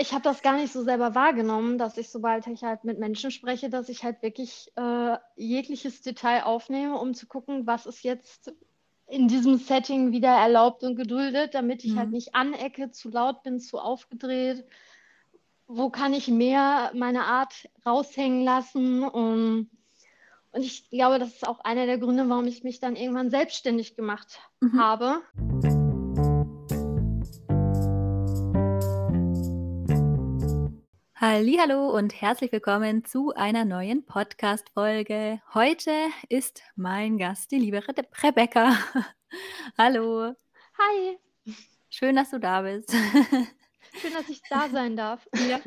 ich habe das gar nicht so selber wahrgenommen, dass ich, sobald ich halt mit Menschen spreche, dass ich halt wirklich äh, jegliches Detail aufnehme, um zu gucken, was ist jetzt in diesem Setting wieder erlaubt und geduldet, damit ich halt mhm. halt nicht anecke, zu laut bin, zu aufgedreht. Wo kann ich mehr meine Art raushängen lassen? Und, und ich glaube, das ist auch einer der Gründe, warum ich mich dann irgendwann selbstständig gemacht mhm. habe. Hallo und herzlich willkommen zu einer neuen Podcast Folge. Heute ist mein Gast die liebe Re Rebecca. Hallo. Hi. Schön, dass du da bist. Schön, dass ich da sein darf. Ja.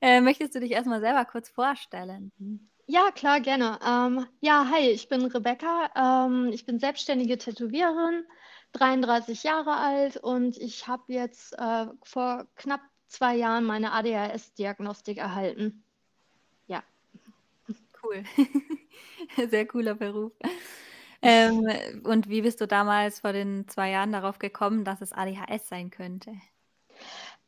Äh, möchtest du dich erstmal selber kurz vorstellen? Ja, klar, gerne. Ähm, ja, hi, ich bin Rebecca. Ähm, ich bin selbstständige Tätowiererin, 33 Jahre alt und ich habe jetzt äh, vor knapp zwei Jahren meine ADHS-Diagnostik erhalten. Ja. Cool. Sehr cooler Beruf. Ähm, und wie bist du damals vor den zwei Jahren darauf gekommen, dass es ADHS sein könnte?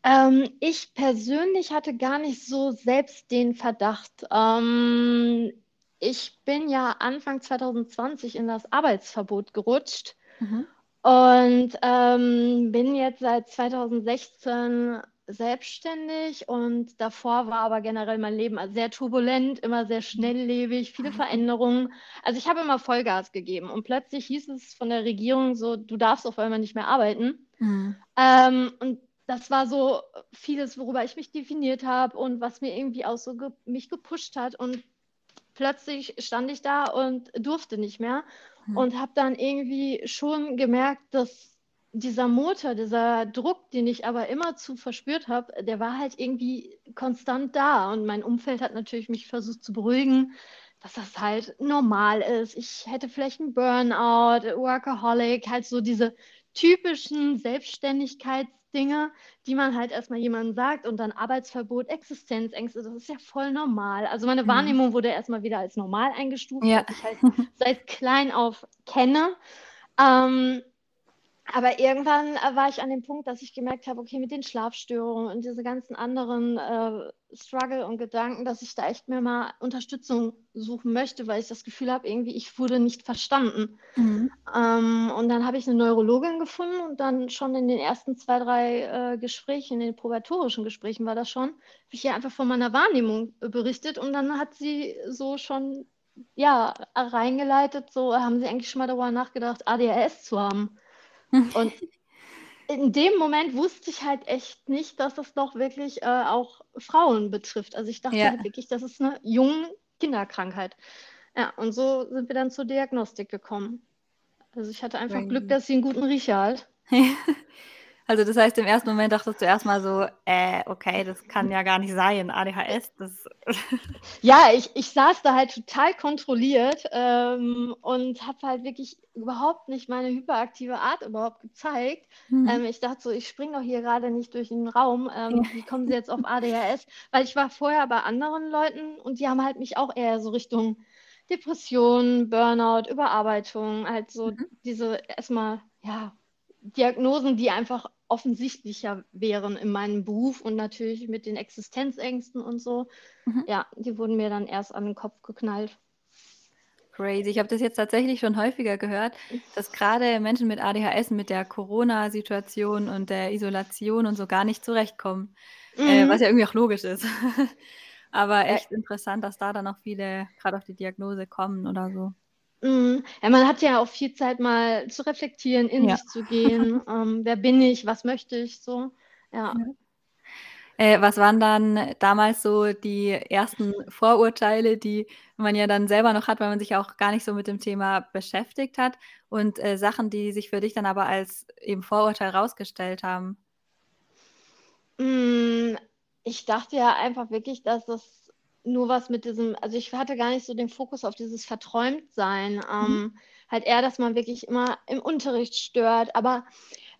Ähm, ich persönlich hatte gar nicht so selbst den Verdacht. Ähm, ich bin ja Anfang 2020 in das Arbeitsverbot gerutscht mhm. und ähm, bin jetzt seit 2016 selbstständig und davor war aber generell mein Leben sehr turbulent, immer sehr schnelllebig, viele Veränderungen. Also ich habe immer Vollgas gegeben und plötzlich hieß es von der Regierung so, du darfst auf einmal nicht mehr arbeiten. Mhm. Ähm, und das war so vieles, worüber ich mich definiert habe und was mir irgendwie auch so ge mich gepusht hat und plötzlich stand ich da und durfte nicht mehr mhm. und habe dann irgendwie schon gemerkt, dass dieser Motor, dieser Druck, den ich aber immer zu verspürt habe, der war halt irgendwie konstant da. Und mein Umfeld hat natürlich mich versucht zu beruhigen, dass das halt normal ist. Ich hätte vielleicht einen Burnout, Workaholic, halt so diese typischen Selbstständigkeitsdinge, die man halt erstmal jemandem sagt und dann Arbeitsverbot, Existenzängste, das ist ja voll normal. Also meine mhm. Wahrnehmung wurde erstmal wieder als normal eingestuft, ja. was ich halt seit klein auf kenne. Ähm, aber irgendwann äh, war ich an dem Punkt, dass ich gemerkt habe, okay, mit den Schlafstörungen und diese ganzen anderen äh, Struggle und Gedanken, dass ich da echt mir mal Unterstützung suchen möchte, weil ich das Gefühl habe, irgendwie, ich wurde nicht verstanden. Mhm. Ähm, und dann habe ich eine Neurologin gefunden und dann schon in den ersten zwei, drei äh, Gesprächen, in den probatorischen Gesprächen war das schon, habe ich ihr einfach von meiner Wahrnehmung äh, berichtet und dann hat sie so schon, ja, reingeleitet, so haben sie eigentlich schon mal darüber nachgedacht, ADHS zu haben. Und in dem Moment wusste ich halt echt nicht, dass es doch wirklich äh, auch Frauen betrifft. Also ich dachte ja. halt wirklich, das ist eine junge Kinderkrankheit. Ja, und so sind wir dann zur Diagnostik gekommen. Also ich hatte einfach Glück, dass sie einen guten Riecher hat. Also das heißt, im ersten Moment dachtest du erstmal so, äh, okay, das kann ja gar nicht sein, ADHS. Das ja, ich, ich saß da halt total kontrolliert ähm, und habe halt wirklich überhaupt nicht meine hyperaktive Art überhaupt gezeigt. Mhm. Ähm, ich dachte so, ich springe doch hier gerade nicht durch den Raum. Ähm, wie kommen sie jetzt auf ADHS? Weil ich war vorher bei anderen Leuten und die haben halt mich auch eher so Richtung Depression, Burnout, Überarbeitung, halt so mhm. diese erstmal, ja, Diagnosen, die einfach offensichtlicher wären in meinem Beruf und natürlich mit den Existenzängsten und so. Mhm. Ja, die wurden mir dann erst an den Kopf geknallt. Crazy. Ich habe das jetzt tatsächlich schon häufiger gehört, dass gerade Menschen mit ADHS mit der Corona-Situation und der Isolation und so gar nicht zurechtkommen. Äh, mhm. Äh, was ja irgendwie auch logisch ist. Aber echt interessant, dass da dann auch viele gerade auf die Diagnose kommen oder so. Mhm. Ja, man hat ja auch viel Zeit mal zu reflektieren, in ja. sich zu gehen. Ähm, wer bin ich? Was möchte ich? So, ja. ja. Äh, was waren dann damals so die ersten Vorurteile, die man ja dann selber noch hat, weil man sich auch gar nicht so mit dem Thema beschäftigt hat und äh, Sachen, die sich für dich dann aber als eben Vorurteil rausgestellt haben? Mm, ich dachte ja einfach wirklich, dass das nur was mit diesem, also ich hatte gar nicht so den Fokus auf dieses Verträumtsein. Ähm, mhm. Halt eher, dass man wirklich immer im Unterricht stört. Aber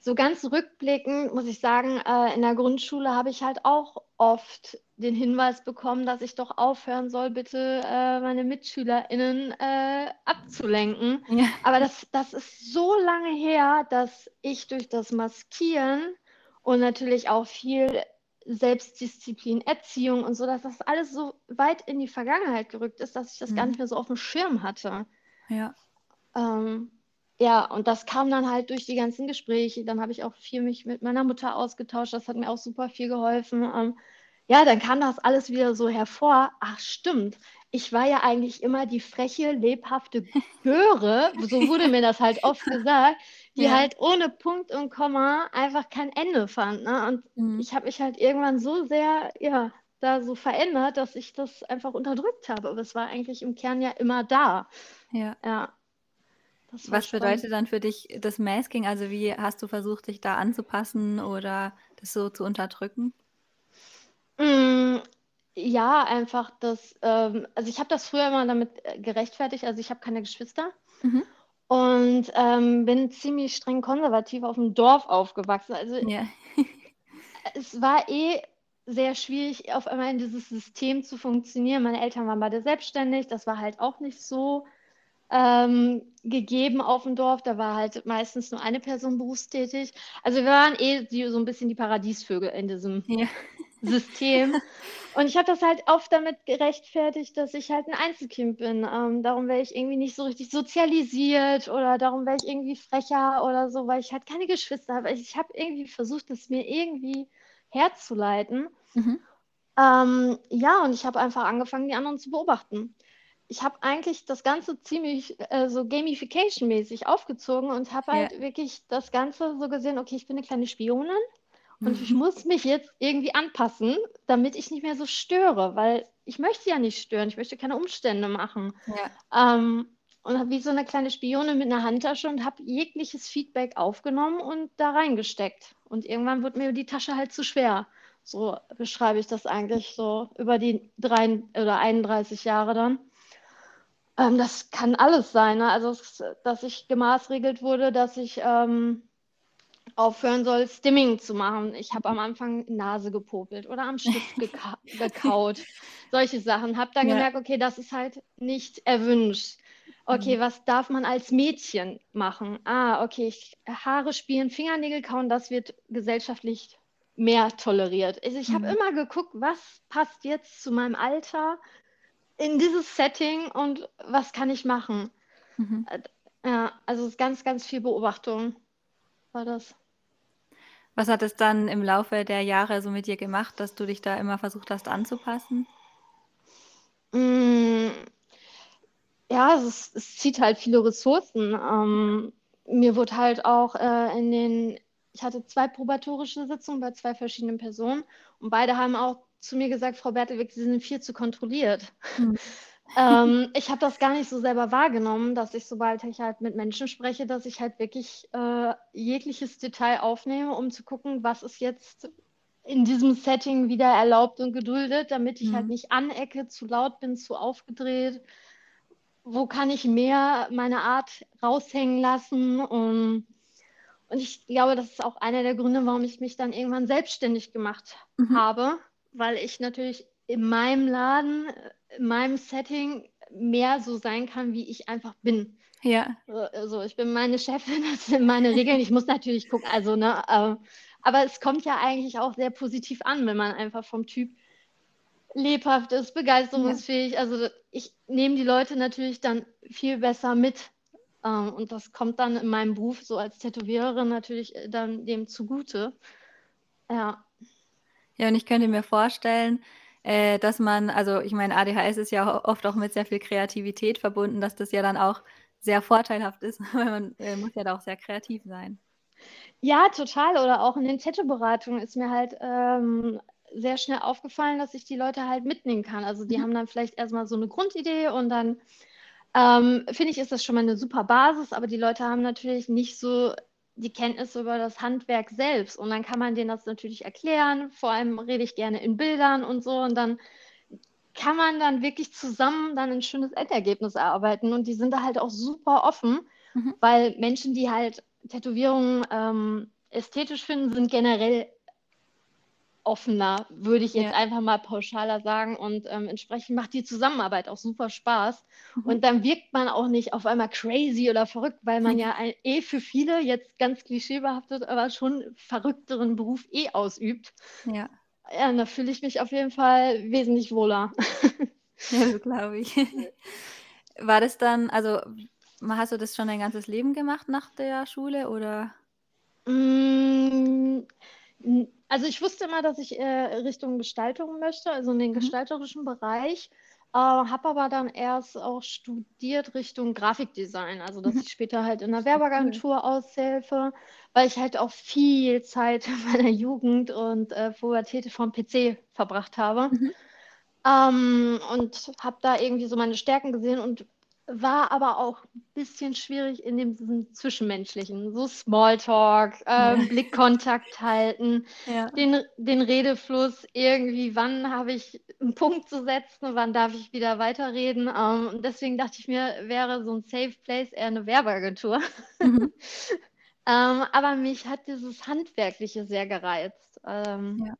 so ganz rückblickend muss ich sagen, äh, in der Grundschule habe ich halt auch oft den Hinweis bekommen, dass ich doch aufhören soll, bitte äh, meine MitschülerInnen äh, abzulenken. Ja. Aber das, das ist so lange her, dass ich durch das Maskieren und natürlich auch viel Selbstdisziplin, Erziehung und so, dass das alles so weit in die Vergangenheit gerückt ist, dass ich das mhm. gar nicht mehr so auf dem Schirm hatte. Ja. Ähm, ja, und das kam dann halt durch die ganzen Gespräche. Dann habe ich auch viel mich mit meiner Mutter ausgetauscht. Das hat mir auch super viel geholfen. Ähm, ja, dann kam das alles wieder so hervor. Ach, stimmt. Ich war ja eigentlich immer die freche, lebhafte Göre, so wurde mir das halt oft gesagt, die ja. halt ohne Punkt und Komma einfach kein Ende fand. Ne? Und mhm. ich habe mich halt irgendwann so sehr, ja, da so verändert, dass ich das einfach unterdrückt habe. Aber es war eigentlich im Kern ja immer da. Ja. Ja. Was spannend. bedeutet dann für dich das Masking? Also wie hast du versucht, dich da anzupassen oder das so zu unterdrücken? Mm, ja, einfach das, ähm, also ich habe das früher immer damit äh, gerechtfertigt, also ich habe keine Geschwister mhm. Und ähm, bin ziemlich streng konservativ auf dem Dorf aufgewachsen. Also ja. es war eh sehr schwierig, auf einmal in dieses System zu funktionieren. Meine Eltern waren beide selbstständig, das war halt auch nicht so ähm, gegeben auf dem Dorf. Da war halt meistens nur eine Person berufstätig. Also wir waren eh so ein bisschen die Paradiesvögel in diesem ja. System. Und ich habe das halt oft damit gerechtfertigt, dass ich halt ein Einzelkind bin. Ähm, darum wäre ich irgendwie nicht so richtig sozialisiert oder darum wäre ich irgendwie frecher oder so, weil ich halt keine Geschwister habe. Ich habe irgendwie versucht, das mir irgendwie herzuleiten. Mhm. Ähm, ja, und ich habe einfach angefangen, die anderen zu beobachten ich habe eigentlich das Ganze ziemlich äh, so Gamification-mäßig aufgezogen und habe halt ja. wirklich das Ganze so gesehen, okay, ich bin eine kleine Spionin und ich muss mich jetzt irgendwie anpassen, damit ich nicht mehr so störe, weil ich möchte ja nicht stören, ich möchte keine Umstände machen. Ja. Ähm, und habe wie so eine kleine Spionin mit einer Handtasche und habe jegliches Feedback aufgenommen und da reingesteckt. Und irgendwann wurde mir die Tasche halt zu schwer. So beschreibe ich das eigentlich so über die drei oder 31 Jahre dann. Ähm, das kann alles sein. Ne? Also, dass ich gemaßregelt wurde, dass ich ähm, aufhören soll, Stimming zu machen. Ich habe am Anfang Nase gepopelt oder am Stift geka gekaut. Solche Sachen. Habe dann ja. gemerkt, okay, das ist halt nicht erwünscht. Okay, mhm. was darf man als Mädchen machen? Ah, okay, ich, Haare spielen, Fingernägel kauen, das wird gesellschaftlich mehr toleriert. Also ich mhm. habe immer geguckt, was passt jetzt zu meinem Alter, in dieses Setting und was kann ich machen? Mhm. Äh, ja, also es ist ganz, ganz viel Beobachtung war das. Was hat es dann im Laufe der Jahre so mit dir gemacht, dass du dich da immer versucht hast anzupassen? Mm, ja, es, es, zieht halt viele Ressourcen. Ähm, mir wurde halt auch äh, in den, ich hatte zwei probatorische Sitzungen bei zwei verschiedenen Personen und beide haben auch zu mir gesagt, Frau Bertelwig, Sie sind viel zu kontrolliert. Mhm. ähm, ich habe das gar nicht so selber wahrgenommen, dass ich, sobald ich halt mit Menschen spreche, dass ich halt wirklich äh, jegliches Detail aufnehme, um zu gucken, was ist jetzt in diesem Setting wieder erlaubt und geduldet, damit ich halt mhm. halt nicht anecke, zu laut bin, zu aufgedreht. Wo kann ich mehr meine Art raushängen lassen? Und, und ich glaube, das ist auch einer der Gründe, warum ich mich dann irgendwann selbstständig gemacht mhm. habe, weil ich natürlich in meinem Laden, meinem Setting mehr so sein kann, wie ich einfach bin. Ja. Also ich bin meine Chefin, das sind meine Regeln. Ich muss natürlich gucken, also ne, äh, aber es kommt ja eigentlich auch sehr positiv an, wenn man einfach vom Typ lebhaft ist, begeisterungsfähig. Ja. Also ich nehme die Leute natürlich dann viel besser mit. Ähm, und das kommt dann in meinem Beruf so als Tätowiererin natürlich äh, dann dem zugute. Ja. Ja, und ich könnte mir vorstellen, äh, dass man, also ich meine, ADHS ist ja oft auch mit sehr viel Kreativität verbunden, dass das ja dann auch sehr vorteilhaft ist, weil man äh, muss ja da auch sehr kreativ sein. Ja, total. Oder auch in den Tattoo-Beratungen ist mir halt ähm, sehr schnell aufgefallen, dass ich die Leute halt mitnehmen kann. Also die mhm. haben dann vielleicht erstmal so eine Grundidee und dann ähm, finde ich, ist das schon mal eine super Basis, aber die Leute haben natürlich nicht so die Kenntnis über das Handwerk selbst. Und dann kann man denen das natürlich erklären. Vor allem rede ich gerne in Bildern und so. Und dann kann man dann wirklich zusammen dann ein schönes Endergebnis erarbeiten. Und die sind da halt auch super offen, mhm. weil Menschen, die halt Tätowierungen ähm, ästhetisch finden, sind generell offener, würde ich jetzt ja. einfach mal pauschaler sagen. Und ähm, entsprechend macht die Zusammenarbeit auch super Spaß. Mhm. Und dann wirkt man auch nicht auf einmal crazy oder verrückt, weil man ja ein, eh für viele, jetzt ganz klischeebehaftet, aber schon verrückteren Beruf eh ausübt. Ja. ja, da fühle ich mich auf jeden Fall wesentlich wohler. Ja, so glaube ich. War das dann, also hast du das schon dein ganzes Leben gemacht nach der Schule oder? Mm, also ich wusste immer, dass ich äh, Richtung Gestaltung möchte, also in den Mhm. gestalterischen Bereich. Äh, habe aber dann erst auch studiert Richtung Grafikdesign, also dass Mhm. ich später halt in cool. Werbeagentur aushelfe, weil ich halt auch viel Zeit in meiner Jugend und äh, Pubertät vom PC verbracht habe. Mhm. Ähm, und habe da irgendwie so meine Stärken gesehen und war aber auch ein bisschen schwierig in dem diesem Zwischenmenschlichen, so Smalltalk, Ja. ähm, Blickkontakt halten, Ja. den, den Redefluss irgendwie, wann habe ich einen Punkt zu setzen, wann darf ich wieder weiterreden. Ähm, und deswegen dachte ich mir, wäre so ein Safe Place eher eine Werbeagentur. Mhm. Ähm, aber mich hat dieses Handwerkliche sehr gereizt. Ähm, Ja.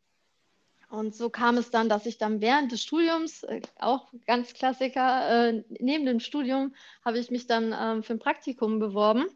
Und so kam es dann, dass ich dann während des Studiums, äh, auch ganz Klassiker, äh, neben dem Studium habe ich mich dann ähm, für ein Praktikum beworben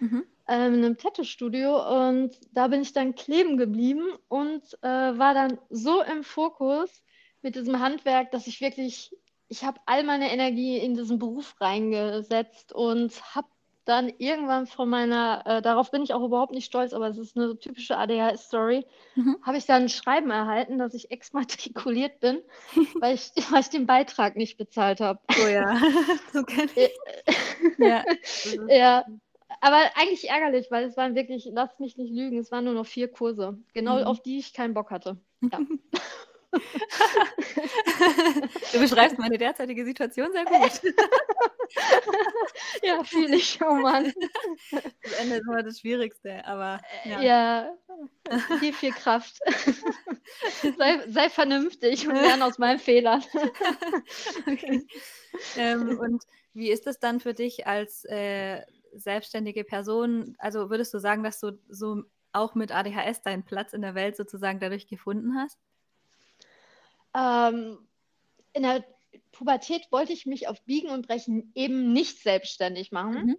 Mhm. ähm, in einem Tattoo-Studio und da bin ich dann kleben geblieben und äh, war dann so im Fokus mit diesem Handwerk, dass ich wirklich, ich habe all meine Energie in diesen Beruf reingesetzt und habe dann irgendwann von meiner, äh, darauf bin ich auch überhaupt nicht stolz, aber es ist eine typische ADHS-Story, Mhm. habe ich dann ein Schreiben erhalten, dass ich exmatrikuliert bin, weil ich, weil ich den Beitrag nicht bezahlt habe. Oh ja, so kenn Äh, ich. Ja. Das ist- Ja, aber eigentlich ärgerlich, weil es waren wirklich, lass mich nicht lügen, es waren nur noch vier Kurse, genau Mhm. auf die ich keinen Bock hatte. Ja. Du beschreibst meine derzeitige Situation sehr gut. Ja, fühle ich, oh Mann. Das Ende ist immer das Schwierigste, aber ja. Ja, viel, viel Kraft. Sei, sei vernünftig und lerne aus meinen Fehlern. Okay. Ähm, und wie ist es dann für dich als äh, selbstständige Person? Also würdest du sagen, dass du so auch mit ADHS deinen Platz in der Welt sozusagen dadurch gefunden hast? Ähm, in der Pubertät wollte ich mich auf Biegen und Brechen eben nicht selbstständig machen, Mhm.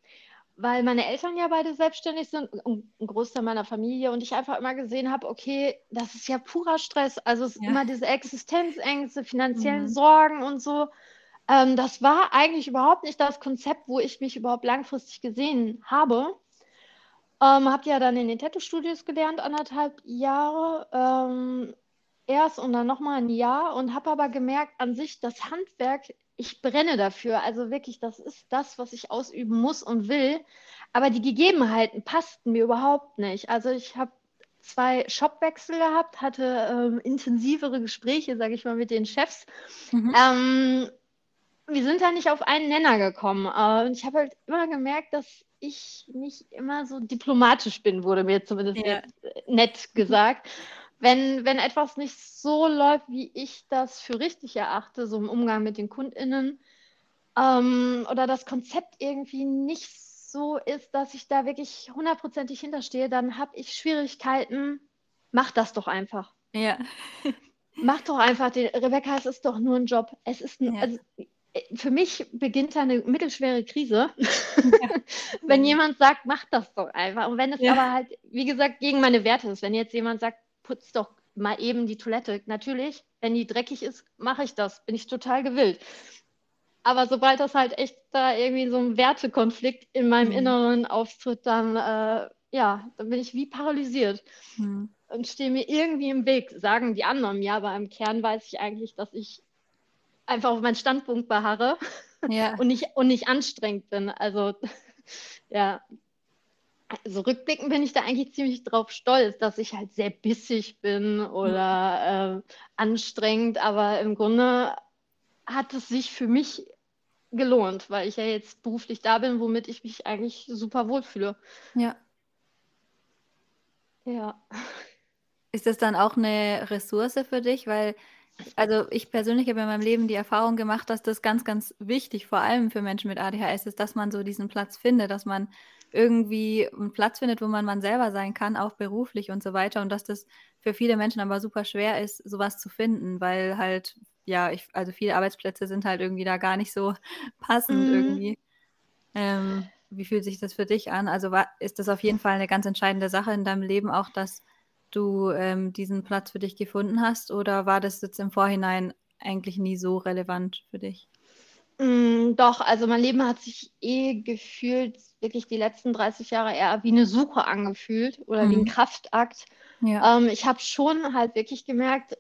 weil meine Eltern ja beide selbstständig sind und ein Großteil meiner Familie und ich einfach immer gesehen habe, okay, das ist ja purer Stress. Also es Ja. immer diese Existenzängste, finanziellen Mhm. Sorgen und so. Ähm, das war eigentlich überhaupt nicht das Konzept, wo ich mich überhaupt langfristig gesehen habe. Ähm, habe ja dann in den Tattoo-Studios gelernt, anderthalb Jahre ähm, erst und dann nochmal ein Jahr und habe aber gemerkt, an sich das Handwerk, ich brenne dafür. Also wirklich, das ist das, was ich ausüben muss und will. Aber die Gegebenheiten passten mir überhaupt nicht. Also ich habe zwei Shopwechsel gehabt, hatte ähm, intensivere Gespräche, sage ich mal, mit den Chefs. Mhm. Ähm, wir sind da nicht auf einen Nenner gekommen. Äh, und ich habe halt immer gemerkt, dass ich nicht immer so diplomatisch bin, wurde mir zumindest Ja. jetzt äh, nett gesagt. Wenn, wenn etwas nicht so läuft, wie ich das für richtig erachte, so im Umgang mit den KundInnen, ähm, oder das Konzept irgendwie nicht so ist, dass ich da wirklich hundertprozentig hinterstehe, dann habe ich Schwierigkeiten. Mach das doch einfach. Ja. Mach doch einfach den, Rebecca, es ist doch nur ein Job. Es ist ein, Ja. also, äh, für mich beginnt da eine mittelschwere Krise, wenn Mhm. jemand sagt, mach das doch einfach. Und wenn es Ja. aber halt, wie gesagt, gegen meine Werte ist, wenn jetzt jemand sagt, putz doch mal eben die Toilette, natürlich, wenn die dreckig ist, mache ich das, bin ich total gewillt. Aber sobald das halt echt da irgendwie so ein Wertekonflikt in meinem Mhm. Inneren auftritt, dann, äh, ja, dann bin ich wie paralysiert Mhm. und stehe mir irgendwie im Weg, sagen die anderen mir, aber im Kern weiß ich eigentlich, dass ich einfach auf meinen Standpunkt beharre Ja. und nicht, und nicht anstrengend bin. Also, ja. Also rückblickend bin ich da eigentlich ziemlich drauf stolz, dass ich halt sehr bissig bin oder äh, anstrengend, aber im Grunde hat es sich für mich gelohnt, weil ich ja jetzt beruflich da bin, womit ich mich eigentlich super wohlfühle. Ja. Ja. Ist das dann auch eine Ressource für dich? Weil, also ich persönlich habe in meinem Leben die Erfahrung gemacht, dass das ganz, ganz wichtig, vor allem für Menschen mit ADHS, ist, dass man so diesen Platz findet, dass man irgendwie einen Platz findet, wo man man selber sein kann, auch beruflich und so weiter. Und dass das für viele Menschen aber super schwer ist, sowas zu finden, weil halt, ja, ich, also viele Arbeitsplätze sind halt irgendwie da gar nicht so passend Mhm. irgendwie. Ähm, wie fühlt sich das für dich an? Also war, ist das auf jeden Fall eine ganz entscheidende Sache in deinem Leben auch, dass du ähm, diesen Platz für dich gefunden hast? Oder war das jetzt im Vorhinein eigentlich nie so relevant für dich? Mm, doch, also mein Leben hat sich eh gefühlt, wirklich die letzten 30 Jahre eher wie eine Suche angefühlt oder mhm. wie ein mhm. Kraftakt. Ja. Ähm, ich habe schon halt wirklich gemerkt,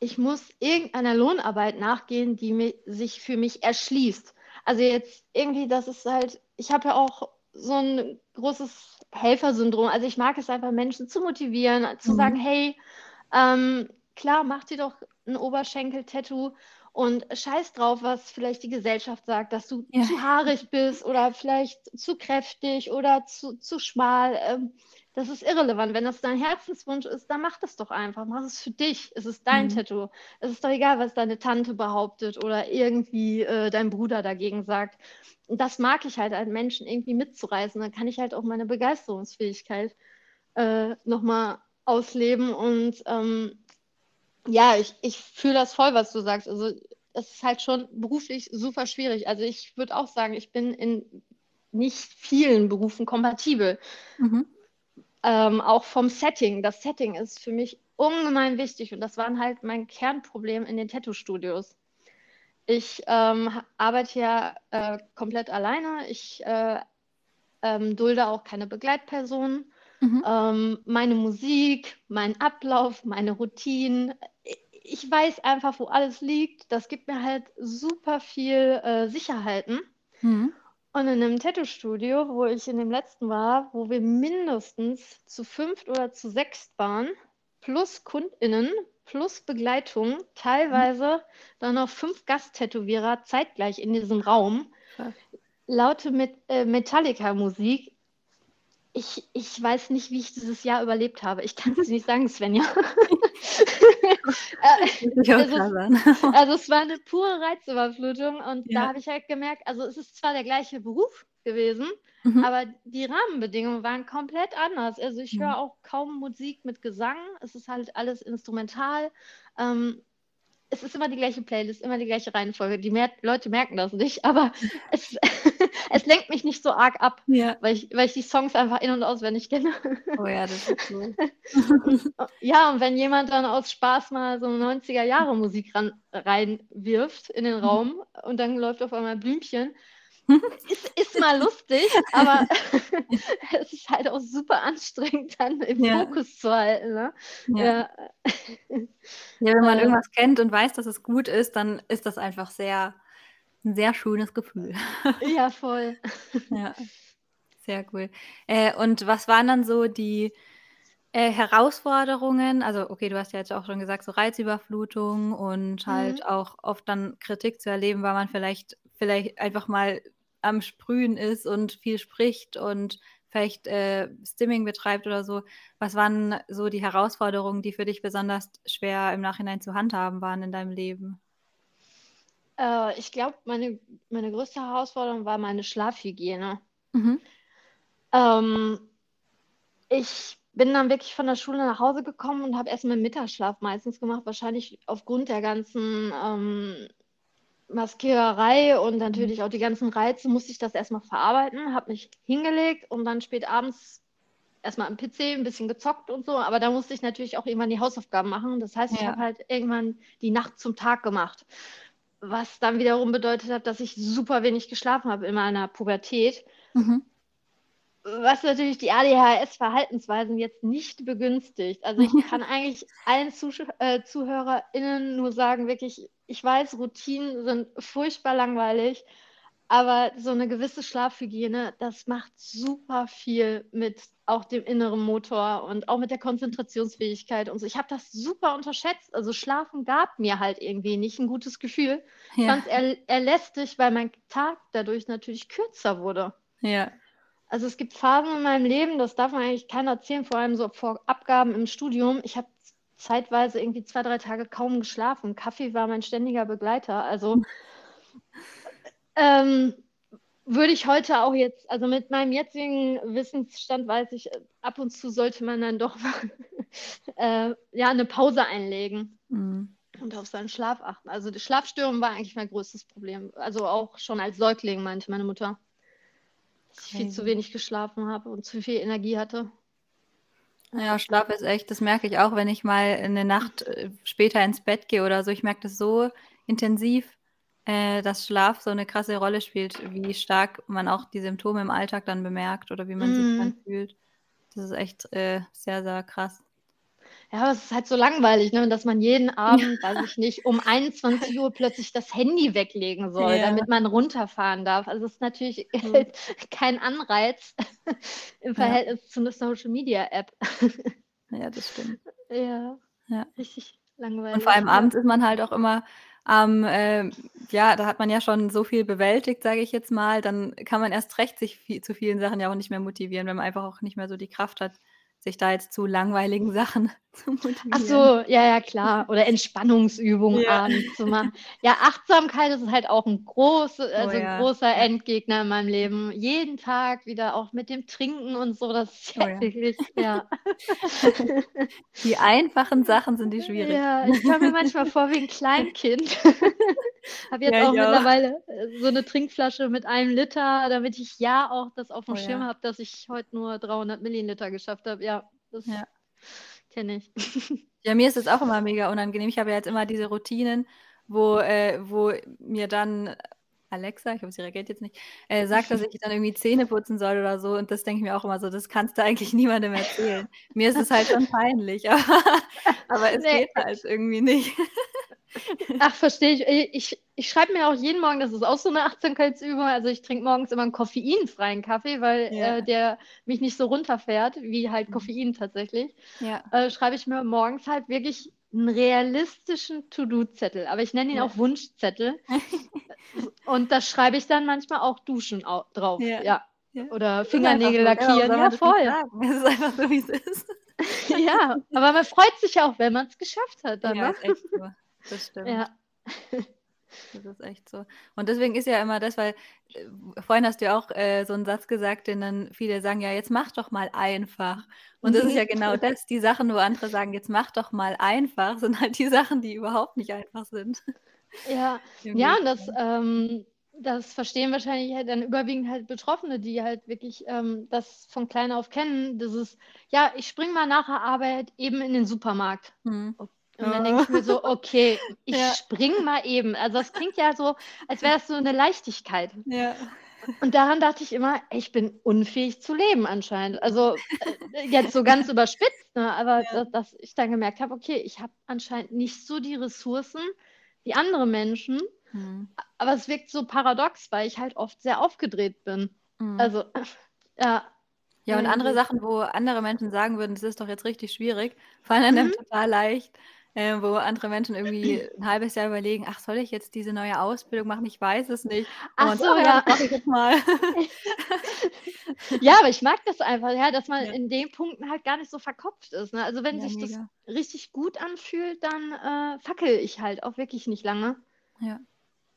ich muss irgendeiner Lohnarbeit nachgehen, die mir, sich für mich erschließt. Also jetzt irgendwie, das ist halt, ich habe ja auch so ein großes Helfersyndrom. Also ich mag es einfach, Menschen zu motivieren, zu mhm. sagen, hey, ähm, klar, mach dir doch ein Oberschenkel-Tattoo und scheiß drauf, was vielleicht die Gesellschaft sagt, dass du ja. zu haarig bist oder vielleicht zu kräftig oder zu, zu schmal. Ähm, das ist irrelevant. Wenn das dein Herzenswunsch ist, dann mach das doch einfach. Mach es für dich. Es ist dein mhm. Tattoo. Es ist doch egal, was deine Tante behauptet oder irgendwie äh, dein Bruder dagegen sagt. Und das mag ich halt als Menschen irgendwie mitzureißen. Dann kann ich halt auch meine Begeisterungsfähigkeit äh, nochmal ausleben. Und ähm, ja, ich, ich fühle das voll, was du sagst. Also es ist halt schon beruflich super schwierig. Also ich würde auch sagen, ich bin in nicht vielen Berufen kompatibel. Mhm. Ähm, auch vom Setting. Das Setting ist für mich ungemein wichtig und das war halt mein Kernproblem in den Tattoo-Studios. Ich ähm, arbeite ja äh, komplett alleine. Ich äh, ähm, dulde auch keine Begleitpersonen. Mhm. Ähm, meine Musik, mein Ablauf, meine Routinen. Ich weiß einfach, wo alles liegt. Das gibt mir halt super viel äh, Sicherheiten. Mhm. Und in einem Tattoo-Studio, wo ich in dem letzten war, wo wir mindestens zu fünft oder zu sechst waren, plus KundInnen, plus Begleitung, teilweise dann noch fünf Gasttätowierer zeitgleich in diesem Raum. Ja. Laute Met äh, Metallica-Musik. Ich, ich weiß nicht, wie ich dieses Jahr überlebt habe. Ich kann es nicht sagen, Svenja. Äh, also, also, es war eine pure Reizüberflutung und ja. da habe ich halt gemerkt, also es ist zwar der gleiche Beruf gewesen, mhm. aber die Rahmenbedingungen waren komplett anders. Also ich mhm. höre auch kaum Musik mit Gesang, es ist halt alles instrumental. Ähm, es ist immer die gleiche Playlist, immer die gleiche Reihenfolge. Die Mer Leute merken das nicht, aber es, es lenkt mich nicht so arg ab, ja. weil, ich, weil ich die Songs einfach in- und auswendig kenne. Oh ja, das ist cool. ja, und wenn jemand dann aus Spaß mal so 90er-Jahre-Musik reinwirft in den mhm. Raum mhm. und dann läuft auf einmal Blümchen, ist, ist mal lustig, aber es ist halt auch super anstrengend, dann im ja. Fokus zu halten. Ne? Ja. Ja. ja. wenn man irgendwas kennt und weiß, dass es gut ist, dann ist das einfach sehr, ein sehr schönes Gefühl. Ja, voll. Ja, sehr cool. Äh, und was waren dann so die äh, Herausforderungen? Also, okay, du hast ja jetzt auch schon gesagt, so Reizüberflutung und halt mhm. auch oft dann Kritik zu erleben, weil man vielleicht vielleicht einfach mal am Sprühen ist und viel spricht und vielleicht äh, Stimming betreibt oder so. Was waren so die Herausforderungen, die für dich besonders schwer im Nachhinein zu handhaben waren in deinem Leben? Äh, ich glaube, meine, meine größte Herausforderung war meine Schlafhygiene. Mhm. Ähm, ich bin dann wirklich von der Schule nach Hause gekommen und habe erstmal Mittagsschlaf meistens gemacht, wahrscheinlich aufgrund der ganzen ähm, Maskiererei und natürlich auch die ganzen Reize musste ich das erstmal verarbeiten, habe mich hingelegt und dann spät abends erstmal am PC ein bisschen gezockt und so, aber da musste ich natürlich auch irgendwann die Hausaufgaben machen. Das heißt, ja. ich habe halt irgendwann die Nacht zum Tag gemacht, was dann wiederum bedeutet hat, dass ich super wenig geschlafen habe in meiner Pubertät. Mhm. Was natürlich die ADHS-Verhaltensweisen jetzt nicht begünstigt. Also ich kann eigentlich allen Zuh äh, ZuhörerInnen nur sagen, wirklich, ich weiß, Routinen sind furchtbar langweilig, aber so eine gewisse Schlafhygiene, das macht super viel mit auch dem inneren Motor und auch mit der Konzentrationsfähigkeit und so. Ich habe das super unterschätzt. Also Schlafen gab mir halt irgendwie nicht ein gutes Gefühl. Ja. Ich fand es er erlästig, weil mein Tag dadurch natürlich kürzer wurde. Ja. Also es gibt Phasen in meinem Leben, das darf man eigentlich keiner erzählen, vor allem so vor Abgaben im Studium. Ich habe zeitweise irgendwie zwei, drei Tage kaum geschlafen. Kaffee war mein ständiger Begleiter. Also ähm, würde ich heute auch jetzt, also mit meinem jetzigen Wissensstand weiß ich, ab und zu sollte man dann doch äh, ja, eine Pause einlegen. Mhm. Und auf seinen Schlaf achten. Also die Schlafstörung war eigentlich mein größtes Problem. Also auch schon als Säugling meinte meine Mutter, dass ich viel zu wenig geschlafen habe und zu viel Energie hatte. Ja, Schlaf ist echt, das merke ich auch, wenn ich mal eine Nacht äh, später ins Bett gehe oder so. Ich merke das so intensiv, äh, dass Schlaf so eine krasse Rolle spielt, wie stark man auch die Symptome im Alltag dann bemerkt oder wie man sich dann Mm. fühlt. Das ist echt äh, sehr, sehr krass. Ja, aber es ist halt so langweilig, ne? dass man jeden Abend, weiß ich nicht, um 21 Uhr plötzlich das Handy weglegen soll, Ja. damit man runterfahren darf. Also es ist natürlich Mhm. kein Anreiz im Ja. Verhältnis zu einer Social Media App. Ja, das stimmt. Ja, Ja. richtig langweilig. Und vor allem ja. abends ist man halt auch immer am, ähm, ja, da hat man ja schon so viel bewältigt, sage ich jetzt mal. Dann kann man erst recht sich vie zu vielen Sachen ja auch nicht mehr motivieren, wenn man einfach auch nicht mehr so die Kraft hat, sich da jetzt zu langweiligen Sachen zu motivieren. Ach so, ja, ja, klar. Oder Entspannungsübungen Ja. abends zu machen. Ja, Achtsamkeit ist halt auch ein, große, also Oh ja, ein großer. Endgegner in meinem Leben. Jeden Tag wieder auch mit dem Trinken und so. Das ist ja, Oh ja. wirklich, ja. Die einfachen Sachen sind die schwierig. Ja, ich komme mir manchmal vor wie ein Kleinkind. Habe jetzt auch mittlerweile äh, so eine Trinkflasche mit einem Liter, damit ich ja auch das auf dem Oh Schirm habe, dass ich heute nur 300 Milliliter geschafft habe. Ja, das Ja. Kenne ich. Ja, mir ist es auch immer mega unangenehm. Ich habe ja jetzt immer diese Routinen, wo, äh, wo mir dann Alexa, ich hoffe, sie reagiert jetzt nicht, äh, sagt, dass ich dann irgendwie Zähne putzen soll oder so. Und das denke ich mir auch immer so, das kannst du eigentlich niemandem erzählen. Mir ist es halt schon peinlich, aber, aber es Nee. geht halt irgendwie nicht. Ach, verstehe ich. Ich, ich schreibe mir auch jeden Morgen, das ist auch so eine Achtsamkeitsübung. Also ich trinke morgens immer einen koffeinfreien Kaffee, weil Ja. äh, der mich nicht so runterfährt, wie halt Mhm. Koffein tatsächlich. Ja, Äh, schreibe ich mir morgens halt wirklich einen realistischen To-Do-Zettel. Aber ich nenne ihn Ja. auch Wunschzettel. Und da schreibe ich dann manchmal auch Duschen au drauf. Ja. Ja. Oder Das Fingernägel lackieren. Ja, das voll. Es ist einfach so, wie es ist. Ja, aber man freut sich auch, wenn man es geschafft hat dann, Ja, ne? ist echt so. Das stimmt. Ja. Das ist echt so. Und deswegen ist ja immer das, weil äh, vorhin hast du ja auch äh, so einen Satz gesagt, den dann viele sagen, ja, jetzt mach doch mal einfach. Und das ist ja genau das, die Sachen, wo andere sagen, jetzt mach doch mal einfach, sind halt die Sachen, die überhaupt nicht einfach sind. Ja, ja, das, ähm, das verstehen wahrscheinlich halt dann überwiegend halt Betroffene, die halt wirklich ähm, das von klein auf kennen. Dieses, ja, ich spring mal nach der Arbeit eben in den Supermarkt. Hm. Und dann denke ich mir so, okay, ich Ja. spring mal eben. Also das klingt ja so, als wäre das so eine Leichtigkeit. Ja. Und daran dachte ich immer, ich bin unfähig zu leben anscheinend. Also äh, jetzt so ganz überspitzt, ne? aber Ja. dass, dass ich dann gemerkt habe, okay, ich habe anscheinend nicht so die Ressourcen wie andere Menschen. Hm. Aber es wirkt so paradox, weil ich halt oft sehr aufgedreht bin. Hm. Also, ja. Ja, und andere irgendwie. Sachen, wo andere Menschen sagen würden, das ist doch jetzt richtig schwierig, fallen einem Mhm. total leicht. Äh, wo andere Menschen irgendwie ein halbes Jahr überlegen, ach, soll ich jetzt diese neue Ausbildung machen? Ich weiß es nicht. Ach so, ach ja, ja. das mache ich jetzt mal. Ja, aber ich mag das einfach, ja, dass man Ja. in den Punkten halt gar nicht so verkopft ist. Ne? Also wenn Ja, sich das mega. richtig gut anfühlt, dann äh, fackel ich halt auch wirklich nicht lange. Ja.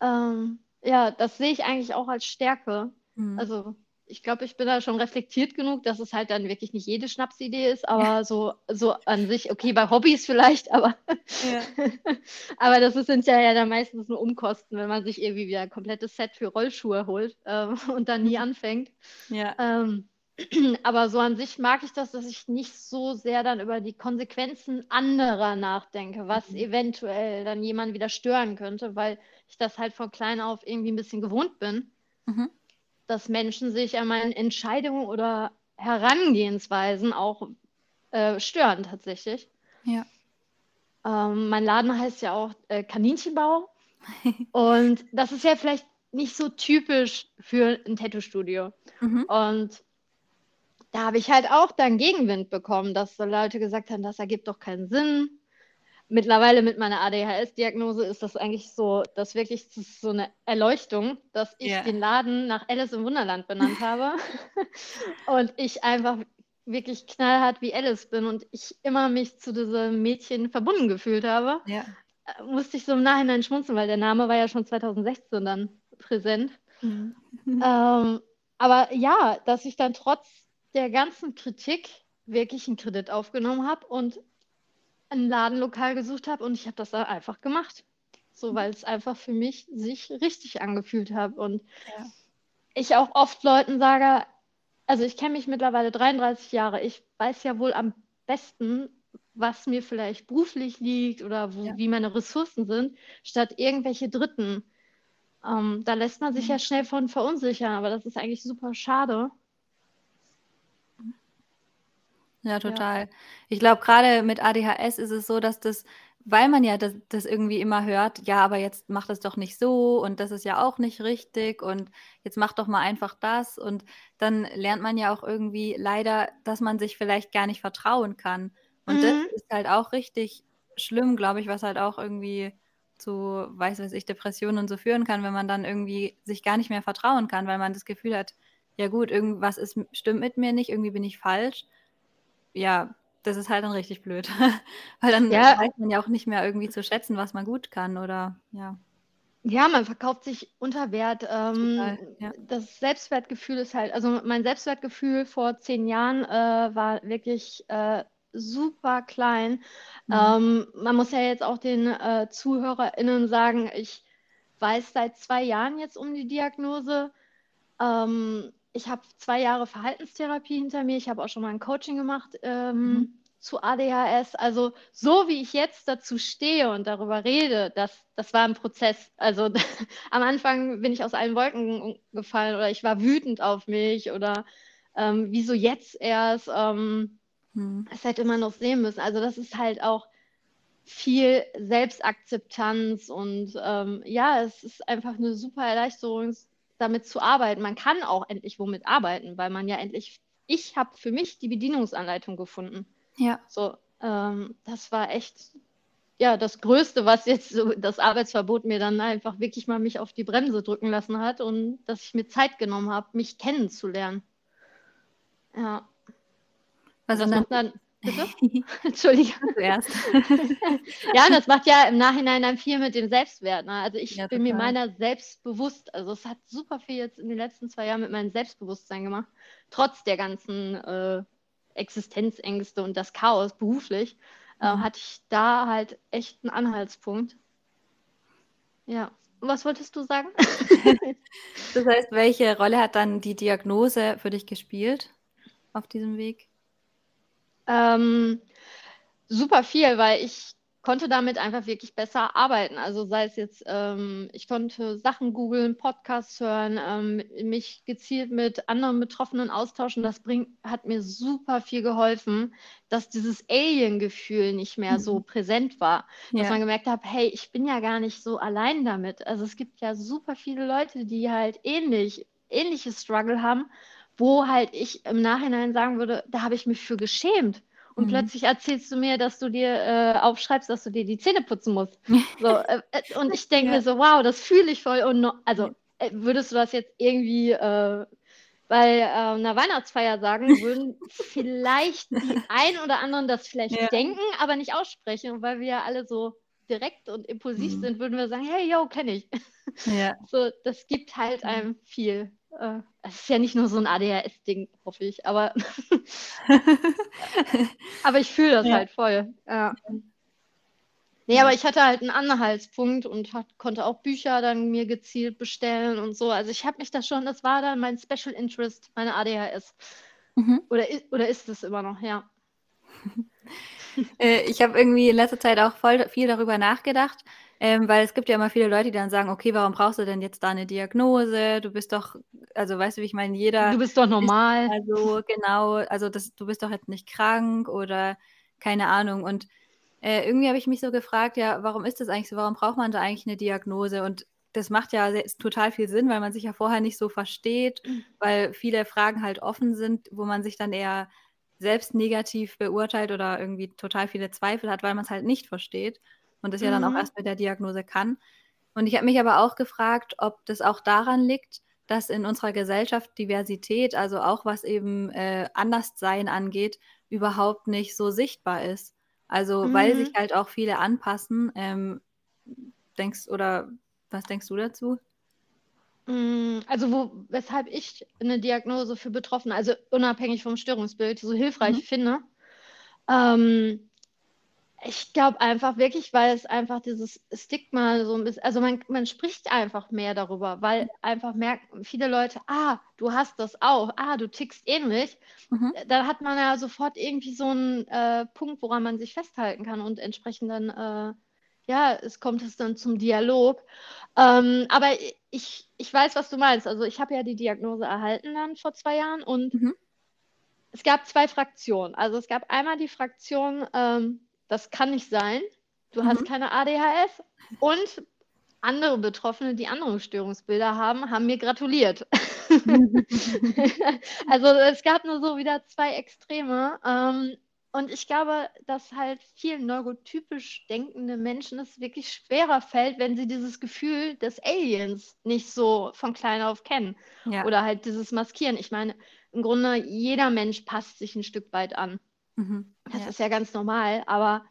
Ähm, ja, das sehe ich eigentlich auch als Stärke. Mhm. Also ich glaube, ich bin da schon reflektiert genug, dass es halt dann wirklich nicht jede Schnapsidee ist, aber so, so an sich, okay, bei Hobbys vielleicht, aber, Ja. aber das sind ja, ja dann meistens nur Umkosten, wenn man sich irgendwie wieder ein komplettes Set für Rollschuhe holt ähm, und dann nie anfängt. Ja. Ähm, aber so an sich mag ich das, dass ich nicht so sehr dann über die Konsequenzen anderer nachdenke, was Mhm. eventuell dann jemanden wieder stören könnte, weil ich das halt von klein auf irgendwie ein bisschen gewohnt bin, Mhm. Dass Menschen sich an meinen Entscheidungen oder Herangehensweisen auch äh, stören tatsächlich. Ja. Ähm, mein Laden heißt ja auch äh, Kaninchenbau und das ist ja vielleicht nicht so typisch für ein Tattoo-Studio. Mhm. Und da habe ich halt auch dann Gegenwind bekommen, dass so Leute gesagt haben, das ergibt doch keinen Sinn. Mittlerweile mit meiner ADHS-Diagnose ist das eigentlich so, dass wirklich das so eine Erleuchtung, dass ich Ja. den Laden nach Alice im Wunderland benannt habe und ich einfach wirklich knallhart wie Alice bin und ich immer mich zu diesem Mädchen verbunden gefühlt habe, Ja. äh, musste ich so im Nachhinein schmunzeln, weil der Name war ja schon 2016 dann präsent. Mhm. Ähm, aber ja, dass ich dann trotz der ganzen Kritik wirklich einen Kredit aufgenommen habe und ein Ladenlokal gesucht habe und ich habe das dann einfach gemacht. So, weil es einfach für mich sich richtig angefühlt hat. Und Ja. ich auch oft Leuten sage, also ich kenne mich mittlerweile 33 Jahre, ich weiß ja wohl am besten, was mir vielleicht beruflich liegt oder wo, Ja. wie meine Ressourcen sind, statt irgendwelche Dritten. Ähm, da lässt man sich ja Mhm. schnell von verunsichern, aber das ist eigentlich super schade. Ja, Ja. total. Ich glaube, gerade mit ADHS ist es so, dass das weil man ja das das irgendwie immer hört: „Ja, aber jetzt mach das doch nicht so und das ist ja auch nicht richtig und jetzt mach doch mal einfach das.“ Und dann lernt man ja auch irgendwie leider, dass man sich vielleicht gar nicht vertrauen kann. Und das Mhm. ist halt auch richtig schlimm, glaube ich, was halt auch irgendwie zu, weiß weiß ich, Depressionen und so führen kann, wenn man dann irgendwie sich gar nicht mehr vertrauen kann, weil man das Gefühl hat: „Ja gut, irgendwas ist stimmt mit mir nicht, irgendwie bin ich falsch.“ Ja, das ist halt dann richtig blöd, weil dann Ja. weiß man ja auch nicht mehr irgendwie zu schätzen, was man gut kann oder ja. Ja, man verkauft sich unter Wert. Total, Ähm, ja. das Selbstwertgefühl ist halt also mein Selbstwertgefühl vor 10 Jahren, äh, war wirklich, äh, super klein. Mhm. Ähm, man muss ja jetzt auch den, äh, ZuhörerInnen sagen, ich weiß seit 2 Jahren jetzt um die Diagnose. Ähm, ich habe 2 Jahre Verhaltenstherapie hinter mir. Ich habe auch schon mal 'n Coaching gemacht, ähm, Mhm. zu ADHS. Also, so wie ich jetzt dazu stehe und darüber rede, das das war 'n Prozess. Also, am Anfang bin ich aus allen Wolken gefallen oder ich war wütend auf mich oder, ähm, wieso jetzt erst? Ähm, Mhm. es hätte man noch sehen müssen. Also, das ist halt auch viel Selbstakzeptanz und, ähm, ja, es ist einfach 'ne super Erleichterung, damit zu arbeiten. Man kann auch endlich womit arbeiten, weil man ja endlich ich habe für mich die Bedienungsanleitung gefunden. Ja. So, ähm, das war echt, ja, das Größte, was jetzt so das Arbeitsverbot mir dann einfach wirklich mal mich auf die Bremse drücken lassen hat und dass ich mir Zeit genommen habe, mich kennenzulernen. Ja. Also das macht dann bitte? Entschuldige. Du zuerst. Ja, und das macht ja im Nachhinein dann viel mit dem Selbstwert, ne? Also, ich Ja, bin mir meiner selbst bewusst. Also, es hat super viel jetzt in den letzten 2 Jahren mit meinem Selbstbewusstsein gemacht, trotz der ganzen, äh, Existenzängste und das Chaos beruflich, äh, Mhm. hatte ich da halt echt 'n Anhaltspunkt. Ja. Was wolltest du sagen? Das heißt, welche Rolle hat dann die Diagnose für dich gespielt auf diesem Weg? Ähm, super viel, weil ich konnte damit einfach wirklich besser arbeiten. Also, sei es jetzt, ähm, ich konnte Sachen googeln, Podcasts hören, ähm, mich gezielt mit anderen Betroffenen austauschen. Das bringt hat mir super viel geholfen, dass dieses Alien-Gefühl nicht mehr so Mhm. präsent war. Dass Ja. man gemerkt hat: „Hey, ich bin ja gar nicht so allein damit.“ Also, es gibt ja super viele Leute, die halt ähnlich ähnliches Struggle haben, wo halt ich im Nachhinein sagen würde: „Da habe ich mich für geschämt.“ Und Mhm. plötzlich erzählst du mir, dass du dir, äh, aufschreibst, dass du dir die Zähne putzen musst. So, äh, äh, und ich denke Ja. mir so: „Wow, das fühle ich voll.“ Und no also, äh, würdest du das jetzt irgendwie, äh, bei, äh, 'ner Weihnachtsfeier sagen, würden vielleicht die einen oder anderen das vielleicht Ja. denken, aber nicht aussprechen. Und weil wir ja alle so direkt und impulsiv Mhm. sind, würden wir sagen: „Hey, yo, kenne ich.“ Ja. So, das gibt halt einem viel. Äh, es ist ja nicht nur so 'n ADHS-Ding, hoffe ich, aber aber ich fühle das Ja. halt voll, ja. Ne, Ja. aber ich hatte halt 'n Anhaltspunkt und hat konnte auch Bücher dann mir gezielt bestellen und so. Also, ich habe mich da schon das war dann mein Special Interest, meine ADHS. Mhm. Oder oder ist es immer noch, ja. Äh, ich habe irgendwie in letzter Zeit auch voll viel darüber nachgedacht, ähm, weil es gibt ja immer viele Leute, die dann sagen: „Okay, warum brauchst du denn jetzt da 'ne Diagnose? Du bist doch“ also, weißt du, wie ich meine? Jeder Du bist doch ist normal. ja so genau, also, das du bist doch jetzt nicht krank oder keine Ahnung. Und, äh, irgendwie habe ich mich so gefragt: „Ja, warum ist das eigentlich so? Warum braucht man da eigentlich 'ne Diagnose?“ Und das macht ja se total viel Sinn, weil man sich ja vorher nicht so versteht, weil viele Fragen halt offen sind, wo man sich dann eher selbst negativ beurteilt oder irgendwie total viele Zweifel hat, weil man's halt nicht versteht und das ja dann auch Mhm. erst mit der Diagnose kann. Und ich habe mich aber auch gefragt, ob das auch daran liegt, dass in unserer Gesellschaft Diversität, also auch was eben, äh, Anderssein angeht, überhaupt nicht so sichtbar ist. Also, weil sich Mhm. halt auch viele anpassen, ähm, denkst oder was denkst du dazu? Hm, also, wo weshalb ich 'ne Diagnose für Betroffene, also, unabhängig vom Störungsbild, so Mhm. hilfreich finde, ähm Ich glaube einfach wirklich, weil es einfach dieses Stigma so ein bisschen, also man, man spricht einfach mehr darüber, weil einfach merken viele Leute, ah, du hast das auch, ah, du tickst ähnlich. Mhm. Dann hat man ja sofort irgendwie so einen äh, Punkt, woran man sich festhalten kann und entsprechend dann, äh, ja, es kommt es dann zum Dialog. Ähm, aber ich, ich weiß, was du meinst. Also ich habe ja die Diagnose erhalten dann vor zwei Jahren und mhm. es gab zwei Fraktionen. Also es gab einmal die Fraktion, ähm, das kann nicht sein, du mhm. hast keine ADHS. Und andere Betroffene, die andere Störungsbilder haben, haben mir gratuliert. also es gab nur so wieder zwei Extreme. Ähm, und ich glaube, dass halt vielen neurotypisch denkende Menschen es wirklich schwerer fällt, wenn sie dieses Gefühl des Aliens nicht so von klein auf kennen. Ja. Oder halt dieses Maskieren. Ich meine, im Grunde jeder Mensch passt sich ein Stück weit an. Mhm. Das ja. ist ja ganz normal. Aber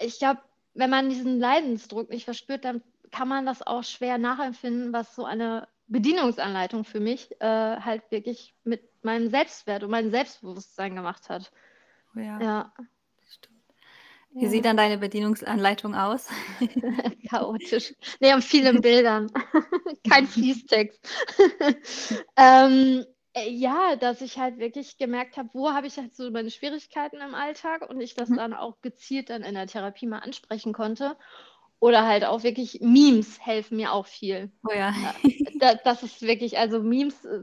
ich glaube, wenn man diesen Leidensdruck nicht verspürt, dann kann man das auch schwer nachempfinden, was so eine Bedienungsanleitung für mich äh, halt wirklich mit meinem Selbstwert und meinem Selbstbewusstsein gemacht hat. Oh ja. ja. Wie ja. sieht dann deine Bedienungsanleitung aus? Chaotisch. Nee, an vielen Bildern. Kein Fließtext. ähm, äh, ja, dass ich halt wirklich gemerkt habe, wo habe ich halt so meine Schwierigkeiten im Alltag und ich das mhm. dann auch gezielt dann in der Therapie mal ansprechen konnte. Oder halt auch wirklich Memes helfen mir auch viel. Oh ja. das, das ist wirklich, also Memes, äh,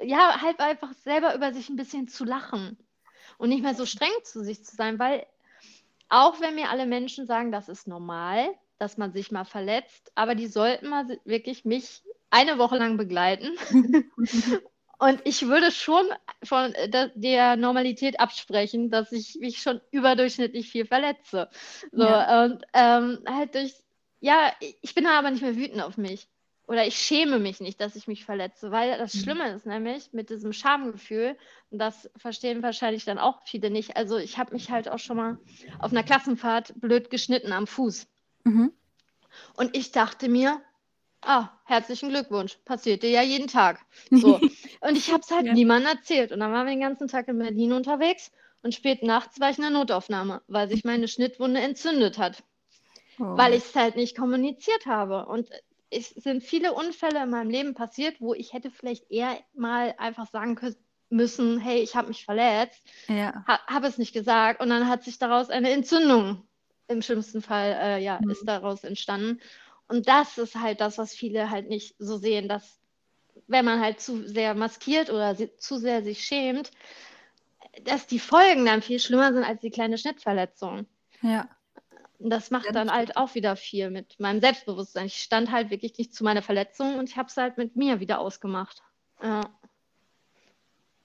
ja, halt einfach selber über sich ein bisschen zu lachen und nicht mehr so streng zu sich zu sein, weil auch wenn mir alle Menschen sagen, das ist normal, dass man sich mal verletzt, aber die sollten mal wirklich mich eine Woche lang begleiten Und ich würde schon von der Normalität absprechen, dass ich mich schon überdurchschnittlich viel verletze. So, ja. und ähm, halt durch, ja, ich bin aber nicht mehr wütend auf mich. Oder ich schäme mich nicht, dass ich mich verletze, weil das mhm. Schlimme ist nämlich mit diesem Schamgefühl, und das verstehen wahrscheinlich dann auch viele nicht. Also ich habe mich halt auch schon mal auf einer Klassenfahrt blöd geschnitten am Fuß. Mhm. Und ich dachte mir, ah, herzlichen Glückwunsch, passiert dir ja jeden Tag. So. Und ich habe es halt ja. niemandem erzählt. Und dann waren wir den ganzen Tag in Berlin unterwegs und spät nachts war ich in der Notaufnahme, weil sich meine Schnittwunde entzündet hat. Oh. Weil ich es halt nicht kommuniziert habe. Und es sind viele Unfälle in meinem Leben passiert, wo ich hätte vielleicht eher mal einfach sagen müssen, hey, ich habe mich verletzt, ja. ha habe es nicht gesagt und dann hat sich daraus eine Entzündung im schlimmsten Fall, äh, ja, mhm. ist daraus entstanden. Und das ist halt das, was viele halt nicht so sehen, dass wenn man halt zu sehr maskiert oder zu sehr sich schämt, dass die Folgen dann viel schlimmer sind als die kleine Schnittverletzung. Ja. Das macht ja, dann halt auch wieder viel mit meinem Selbstbewusstsein. Ich stand halt wirklich nicht zu meiner Verletzung und ich habe es halt mit mir wieder ausgemacht. Ja.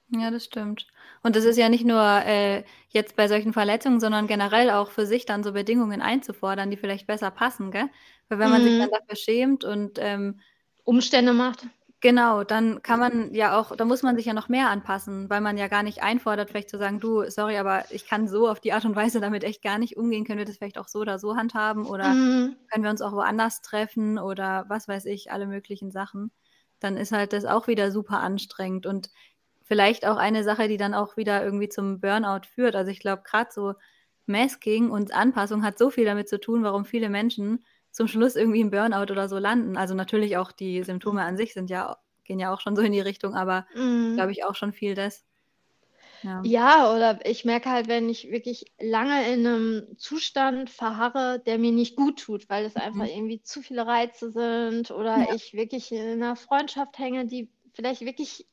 Ja, das stimmt. Und das ist ja nicht nur äh, jetzt bei solchen Verletzungen, sondern generell auch für sich dann so Bedingungen einzufordern, die vielleicht besser passen, gell? Weil wenn man sich dann mhm. dafür schämt und ähm, Umstände macht. Genau, dann kann man ja auch, da muss man sich ja noch mehr anpassen, weil man ja gar nicht einfordert, vielleicht zu sagen, du, sorry, aber ich kann so auf die Art und Weise damit echt gar nicht umgehen. Können wir das vielleicht auch so oder so handhaben oder Mhm. können wir uns auch woanders treffen oder was weiß ich, alle möglichen Sachen. Dann ist halt das auch wieder super anstrengend und vielleicht auch eine Sache, die dann auch wieder irgendwie zum Burnout führt. Also ich glaube, gerade so Masking und Anpassung hat so viel damit zu tun, warum viele Menschen zum Schluss irgendwie im Burnout oder so landen. Also natürlich auch die Symptome an sich sind ja, gehen ja auch schon so in die Richtung, aber mhm. glaube ich auch schon viel das. Ja. ja, oder ich merke halt, wenn ich wirklich lange in einem Zustand verharre, der mir nicht gut tut, weil es einfach mhm. irgendwie zu viele Reize sind oder ja. ich wirklich in einer Freundschaft hänge, die vielleicht wirklich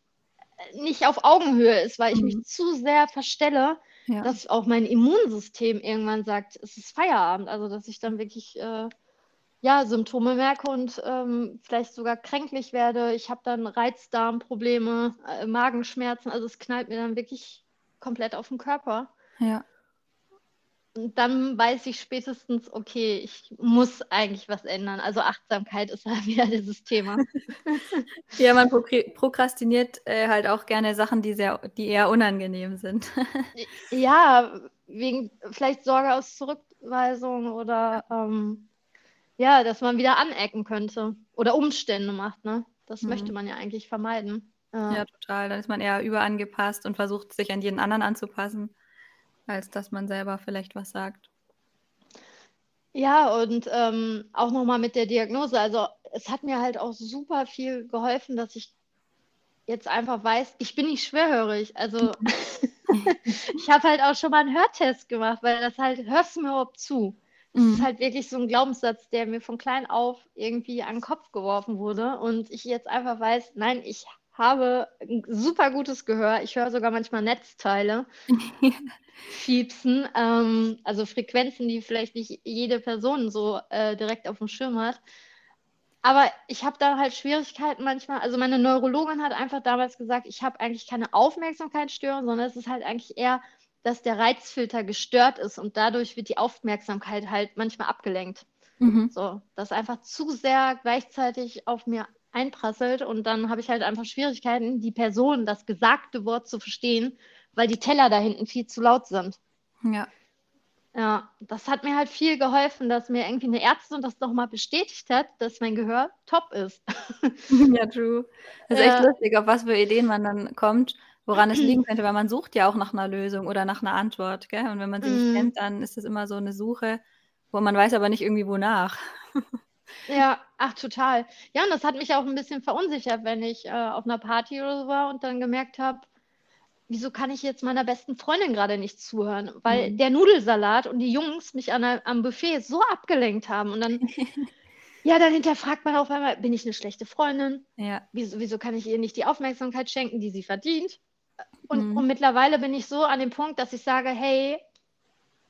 nicht auf Augenhöhe ist, weil ich mhm. mich zu sehr verstelle, ja. dass auch mein Immunsystem irgendwann sagt, es ist Feierabend. Also dass ich dann wirklich äh, ja, Symptome merke und ähm, vielleicht sogar kränklich werde. Ich habe dann Reizdarmprobleme, äh, Magenschmerzen. Also es knallt mir dann wirklich komplett auf den Körper. Ja. Und dann weiß ich spätestens, okay, ich muss eigentlich was ändern. Also Achtsamkeit ist halt wieder dieses Thema. ja, man prokrastiniert äh, halt auch gerne Sachen, die, sehr, die eher unangenehm sind. ja, wegen vielleicht Sorge aus Zurückweisung oder ähm, ja, dass man wieder anecken könnte oder Umstände macht. Ne? Das mhm. möchte man ja eigentlich vermeiden. Ja. ja, total. Dann ist man eher überangepasst und versucht, sich an jeden anderen anzupassen als dass man selber vielleicht was sagt. Ja, und ähm, auch nochmal mit der Diagnose. Also es hat mir halt auch super viel geholfen, dass ich jetzt einfach weiß, ich bin nicht schwerhörig. Also ich habe halt auch schon mal einen Hörtest gemacht, weil das halt, hörst du mir überhaupt zu? Mhm. ist halt wirklich so ein Glaubenssatz, der mir von klein auf irgendwie an den Kopf geworfen wurde. Und ich jetzt einfach weiß, nein, ich habe ein super gutes Gehör. Ich höre sogar manchmal Netzteile fiepsen, ähm, also Frequenzen, die vielleicht nicht jede Person so äh, direkt auf dem Schirm hat. Aber ich habe da halt Schwierigkeiten manchmal. Also meine Neurologin hat einfach damals gesagt, ich habe eigentlich keine Aufmerksamkeitsstörung, sondern es ist halt eigentlich eher, dass der Reizfilter gestört ist und dadurch wird die Aufmerksamkeit halt manchmal abgelenkt. Mhm. So, dass einfach zu sehr gleichzeitig auf mir einprasselt und dann habe ich halt einfach Schwierigkeiten, die Person, das gesagte Wort zu verstehen, weil die Teller da hinten viel zu laut sind. Ja. Ja, das hat mir halt viel geholfen, dass mir irgendwie eine Ärztin das nochmal bestätigt hat, dass mein Gehör top ist. ja, true. Das ist echt lustig, auf was für Ideen man dann kommt, woran es liegen könnte, weil man sucht ja auch nach einer Lösung oder nach einer Antwort, gell? Und wenn man sie mm. nicht mhm. kennt, dann ist das immer so eine Suche, wo man weiß aber nicht irgendwie wonach. ja, ach total. Ja, und das hat mich auch ein bisschen verunsichert, wenn ich äh, auf einer Party oder so war und dann gemerkt habe, wieso kann ich jetzt meiner besten Freundin gerade nicht zuhören? Weil mhm. der Nudelsalat und die Jungs mich an, am Buffet so abgelenkt haben. Und dann, ja, dann hinterfragt man auf einmal, bin ich eine schlechte Freundin? Ja. Wieso, wieso kann ich ihr nicht die Aufmerksamkeit schenken, die sie verdient? Und, mhm. und mittlerweile bin ich so an dem Punkt, dass ich sage, hey,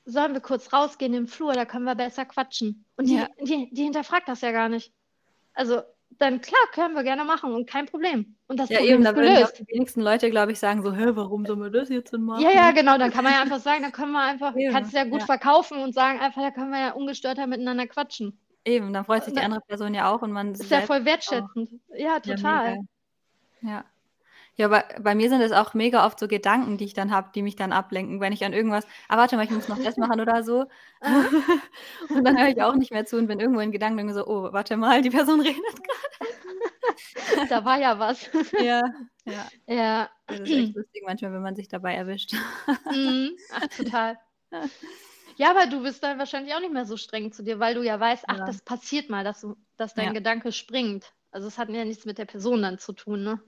sollen wir kurz rausgehen im Flur, da können wir besser quatschen. Und die, ja. die, die hinterfragt das ja gar nicht. Also dann klar, können wir gerne machen und kein Problem. Und das ja, Problem eben, ist da gelöst. Die wenigsten Leute, glaube ich, sagen so, hä, warum sollen wir das jetzt denn machen? Ja, ja, genau, dann kann man ja einfach sagen, da können wir einfach, eben, kannst du ja gut ja. verkaufen und sagen einfach, da können wir ja ungestörter miteinander quatschen. Eben, dann freut sich die andere Person ja auch und man ist ja voll wertschätzend. Auch. Ja, total. Ja, ja. Ja, aber bei mir sind es auch mega oft so Gedanken, die ich dann habe, die mich dann ablenken, wenn ich an irgendwas, ah, warte mal, ich muss noch das machen oder so. und dann höre ich auch nicht mehr zu und bin irgendwo in Gedanken so, oh, warte mal, die Person redet gerade. da war ja was. ja, ja. Ja. Das ist echt lustig manchmal, wenn man sich dabei erwischt. mhm. Ach, total. Ja, aber du bist dann wahrscheinlich auch nicht mehr so streng zu dir, weil du ja weißt, ach, ja. das passiert mal, dass, du, dass dein ja. Gedanke springt. Also es hat ja nichts mit der Person dann zu tun, ne?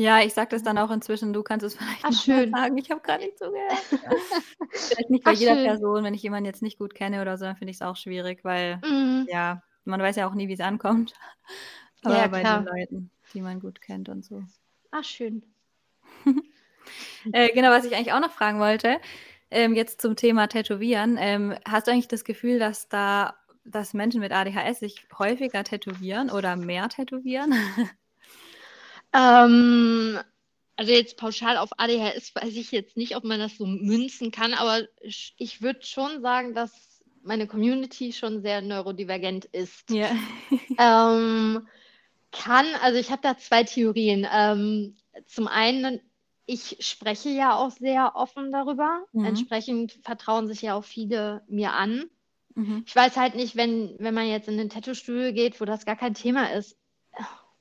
Ja, ich sage das dann auch inzwischen, du kannst es vielleicht Ach, schön. sagen. Ich habe gerade nicht zugehört. vielleicht nicht bei Ach, jeder schön. Person, wenn ich jemanden jetzt nicht gut kenne oder so, dann finde ich es auch schwierig, weil mhm. ja, man weiß ja auch nie, wie es ankommt. Aber ja, bei den Leuten, die man gut kennt und so. Ach, schön. äh, genau, was ich eigentlich auch noch fragen wollte, ähm, jetzt zum Thema Tätowieren. Ähm, hast du eigentlich das Gefühl, dass da dass Menschen mit ADHS sich häufiger tätowieren oder mehr tätowieren? Ähm, also jetzt pauschal auf ADHS weiß ich jetzt nicht, ob man das so münzen kann, aber ich würde schon sagen, dass meine Community schon sehr neurodivergent ist. Ja. ähm, kann, also ich habe da zwei Theorien. Ähm, zum einen, ich spreche ja auch sehr offen darüber. Mhm. Entsprechend vertrauen sich ja auch viele mir an. Mhm. Ich weiß halt nicht, wenn, wenn man jetzt in den Tattoo-Studio geht, wo das gar kein Thema ist,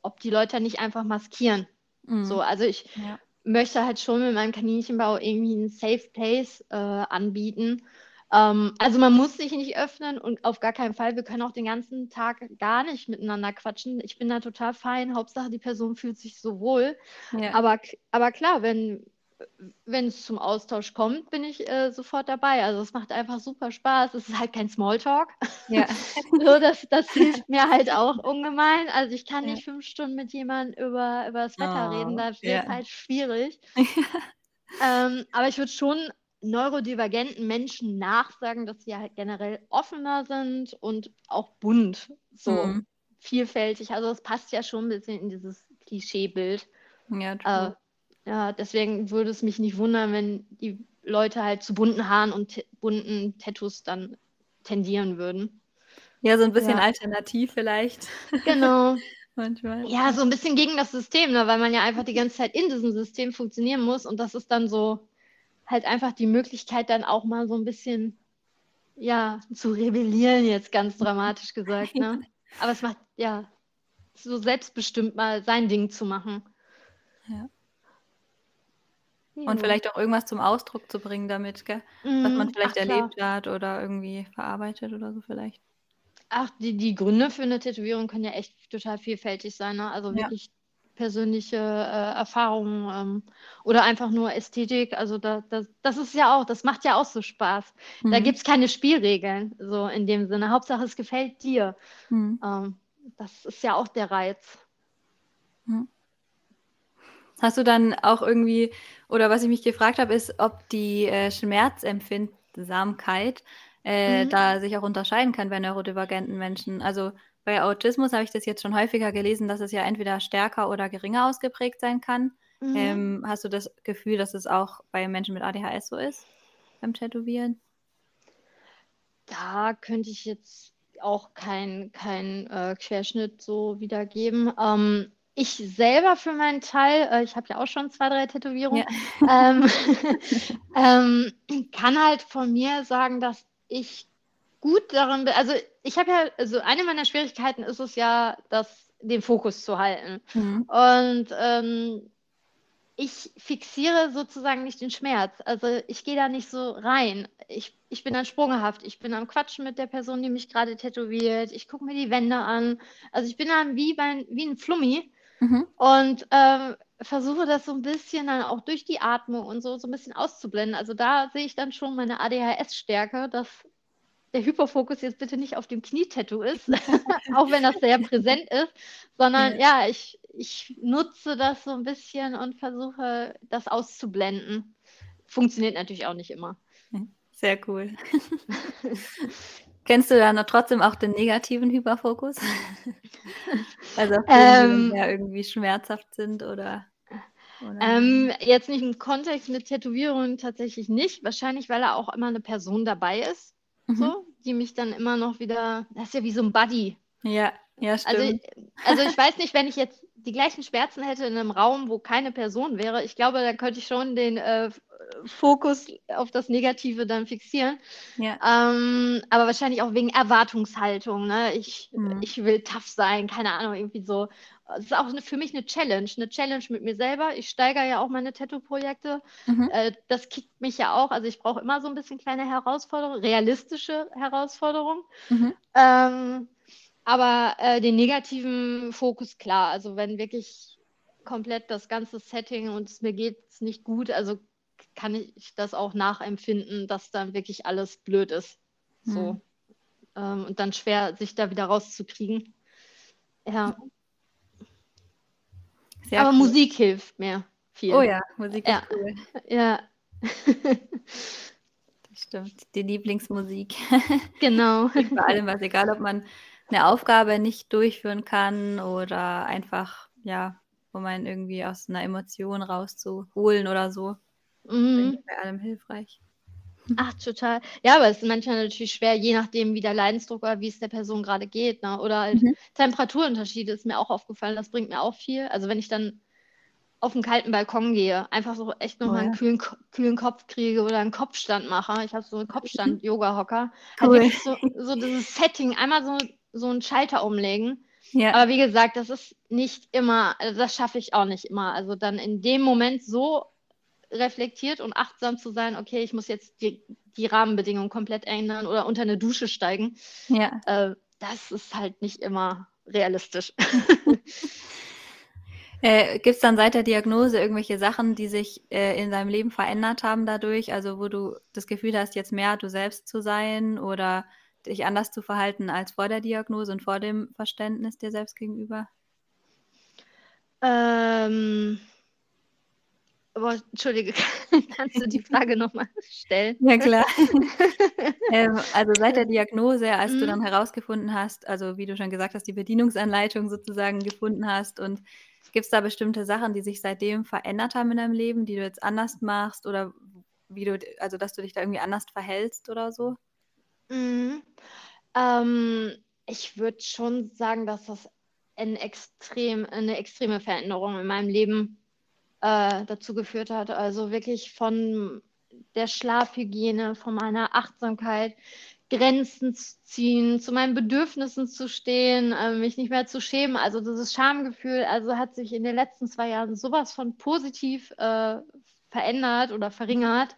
ob die Leute nicht einfach maskieren. Mhm. So, also ich ja. möchte halt schon mit meinem Kaninchenbau irgendwie einen Safe Place äh, anbieten. Ähm, also man muss sich nicht öffnen und auf gar keinen Fall, wir können auch den ganzen Tag gar nicht miteinander quatschen. Ich bin da total fein. Hauptsache, die Person fühlt sich so wohl. Ja. Aber, aber klar, wenn, wenn es zum Austausch kommt, bin ich äh, sofort dabei. Also es macht einfach super Spaß. Es ist halt kein Smalltalk. Ja. so, das, das hilft mir halt auch ungemein. Also ich kann ja. nicht fünf Stunden mit jemandem über, über das Wetter oh, reden. Das wird halt schwierig. ähm, aber ich würde schon neurodivergenten Menschen nachsagen, dass sie halt generell offener sind und auch bunt, so mhm. vielfältig. Also es passt ja schon ein bisschen in dieses Klischeebild. Ja, äh, ja, deswegen würde es mich nicht wundern, wenn die Leute halt zu bunten Haaren und bunten Tattoos dann tendieren würden. Ja, so ein bisschen ja. alternativ vielleicht. Genau. Manchmal. Ja, so ein bisschen gegen das System, ne? weil man ja einfach die ganze Zeit in diesem System funktionieren muss und das ist dann so halt einfach die Möglichkeit, dann auch mal so ein bisschen ja, zu rebellieren, jetzt ganz dramatisch gesagt. Ne? Aber es macht ja so selbstbestimmt mal sein Ding zu machen. Ja. Und Jo. vielleicht auch irgendwas zum Ausdruck zu bringen damit, gell? Was man Mhm. vielleicht Ach klar. erlebt hat oder irgendwie verarbeitet oder so vielleicht. Ach, die die Gründe für 'ne Tätowierung können ja echt total vielfältig sein, ne? Also, Ja. wirklich persönliche, äh, Erfahrungen, ähm, oder einfach nur Ästhetik. Also, da das das ist ja auch das macht ja auch so Spaß. Da Mhm. gibt's keine Spielregeln, so in dem Sinne. Hauptsache, es gefällt dir. Mhm. Ähm, das ist ja auch der Reiz. Mhm. Hast du dann auch irgendwie oder was ich mich gefragt habe, ist, ob die, äh, Schmerzempfindsamkeit, äh, Mhm. da sich auch unterscheiden kann bei neurodivergenten Menschen. Also, bei Autismus habe ich das jetzt schon häufiger gelesen, dass es ja entweder stärker oder geringer ausgeprägt sein kann. Mhm. Ähm, hast du das Gefühl, dass es auch bei Menschen mit ADHS so ist beim Tätowieren? Da könnte ich jetzt auch keinen keinen, äh, Querschnitt so wiedergeben. Ähm, ich selber für meinen Teil, äh, ich habe ja auch schon 2, 3 Tätowierungen, Ja. ähm, ähm, kann halt von mir sagen, dass ich gut darin bin also, ich habe ja also, eine meiner Schwierigkeiten ist es ja, das den Fokus zu halten. Mhm. Und, ähm, ich fixiere sozusagen nicht den Schmerz. Also, ich gehe da nicht so rein. Ich ich bin dann sprunghaft. Ich bin am Quatschen mit der Person, die mich grade tätowiert. Ich gucke mir die Wände an. Also, ich bin dann wie bei wie 'n Flummi Mhm. und, ähm, versuche das so 'n bisschen dann auch durch die Atmung und so so 'n bisschen auszublenden. Also, da sehe ich dann schon meine ADHS-Stärke, dass der Hyperfokus jetzt bitte nicht auf dem Knietattoo ist, auch wenn das sehr präsent ist, sondern Ja. ja, ich ich nutze das so 'n bisschen und versuche, das auszublenden. Funktioniert natürlich auch nicht immer. Sehr cool. Kennst du dann noch trotzdem auch den negativen Hyperfokus? Also, auf die Ähm ja irgendwie schmerzhaft sind oder Ähm, jetzt nicht im Kontext mit Tätowierungen tatsächlich nicht. Wahrscheinlich, weil da auch immer 'ne Person dabei ist, Mhm. so, die mich dann immer noch wieder das ist ja wie so 'n Buddy. Ja, ja, Also stimmt. also, ich weiß nicht, wenn ich jetzt die gleichen Schmerzen hätte in 'nem Raum, wo keine Person wäre, ich glaube, da könnte ich schon den, äh, Fokus auf das Negative dann fixieren. Ja. Ähm, aber wahrscheinlich auch wegen Erwartungshaltung, ne? Ich Mhm. ich will tough sein, keine Ahnung, irgendwie so. Es ist auch 'ne für mich 'ne Challenge 'ne Challenge mit mir selber. Ich steigere ja auch meine Tattoo-Projekte. Mhm. Äh, das kickt mich ja auch. Also, ich brauche immer so 'n bisschen kleine Herausforderungen, realistische Herausforderungen. Mhm. Ähm, aber, äh, den negativen Fokus, klar. Also, wenn wirklich komplett das ganze Setting und es mir geht's nicht gut, also, kann ich das auch nachempfinden, dass dann wirklich alles blöd ist, so. Mhm. Ähm, und dann schwer, sich da wieder rauszukriegen. Ja. Sehr Aber cool. Musik hilft mir viel. Oh ja, Musik ist Ja. cool. Ja. Das stimmt, die Lieblingsmusik. Genau. Geht bei allem was, egal ob man 'ne Aufgabe nicht durchführen kann oder einfach, ja, um einen irgendwie aus 'ner Emotion rauszuholen oder so. Mhm. bei allem hilfreich. Ach, total. Ja, aber es ist manchmal natürlich schwer, je nachdem, wie der Leidensdruck oder wie es der Person grade geht, ne? Oder halt Mhm. Temperaturunterschiede ist mir auch aufgefallen, das bringt mir auch viel. Also, wenn ich dann auf 'n kalten Balkon gehe, einfach so echt noch Oh ja. kühlen Ko kühlen Kopf kriege oder 'n Kopfstand mache. Ich habe so 'n Mhm. Kopfstand-Yoga-Hocker. Halt Cool. wirklich so so dieses Setting, einmal so so 'n Schalter umlegen. Ja. Aber wie gesagt, das ist nicht immer also, das schaffe ich auch nicht immer. Also, dann in dem Moment so reflektiert und achtsam zu sein: „Okay, ich muss jetzt die die Rahmenbedingungen komplett ändern oder unter 'ne Dusche steigen.“ Ja. Äh, das ist halt nicht immer realistisch. Äh, gibt's dann seit der Diagnose irgendwelche Sachen, die sich, äh, in deinem Leben verändert haben dadurch? Also, wo du das Gefühl hast, jetzt mehr du selbst zu sein oder dich anders zu verhalten als vor der Diagnose und vor dem Verständnis dir selbst gegenüber? Ähm. Boah, entschuldige, kannst du die Frage noch mal stellen? Ja klar. Ähm, also, seit der Diagnose, als du dann Mhm. herausgefunden hast also, wie du schon gesagt hast, die Bedienungsanleitung sozusagen gefunden hast und gibt's da bestimmte Sachen, die sich seitdem verändert haben in deinem Leben, die du jetzt anders machst oder wie du also, dass du dich da irgendwie anders verhältst oder so? Mhm. Ähm, ich würde schon sagen, dass das ein extrem 'ne extreme Veränderung in meinem Leben, äh, dazu geführt hat. Also, wirklich von der Schlafhygiene, von meiner Achtsamkeit, Grenzen zu ziehen, zu meinen Bedürfnissen zu stehen, äh, mich nicht mehr zu schämen. Also, dieses Schamgefühl, also, hat sich in den letzten 2 Jahren so was von positiv, äh, verändert oder verringert.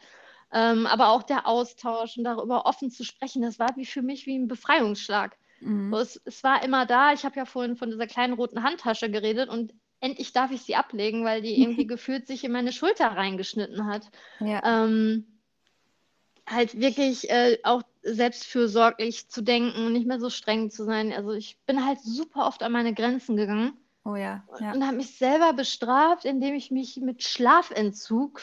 Ähm, aber auch der Austausch und darüber offen zu sprechen, das war wie für mich wie ein Befreiungsschlag. Mhm. Es, es, war immer da. Ich habe ja vorhin von dieser kleinen roten Handtasche geredet und endlich darf ich sie ablegen, weil die irgendwie gefühlt sich in meine Schulter reingeschnitten hat. Ja. Ähm, halt wirklich äh, auch selbstfürsorglich zu denken und nicht mehr so streng zu sein. Also ich bin halt super oft an meine Grenzen gegangen. Oh ja. ja. Und habe mich selber bestraft, indem ich mich mit Schlafentzug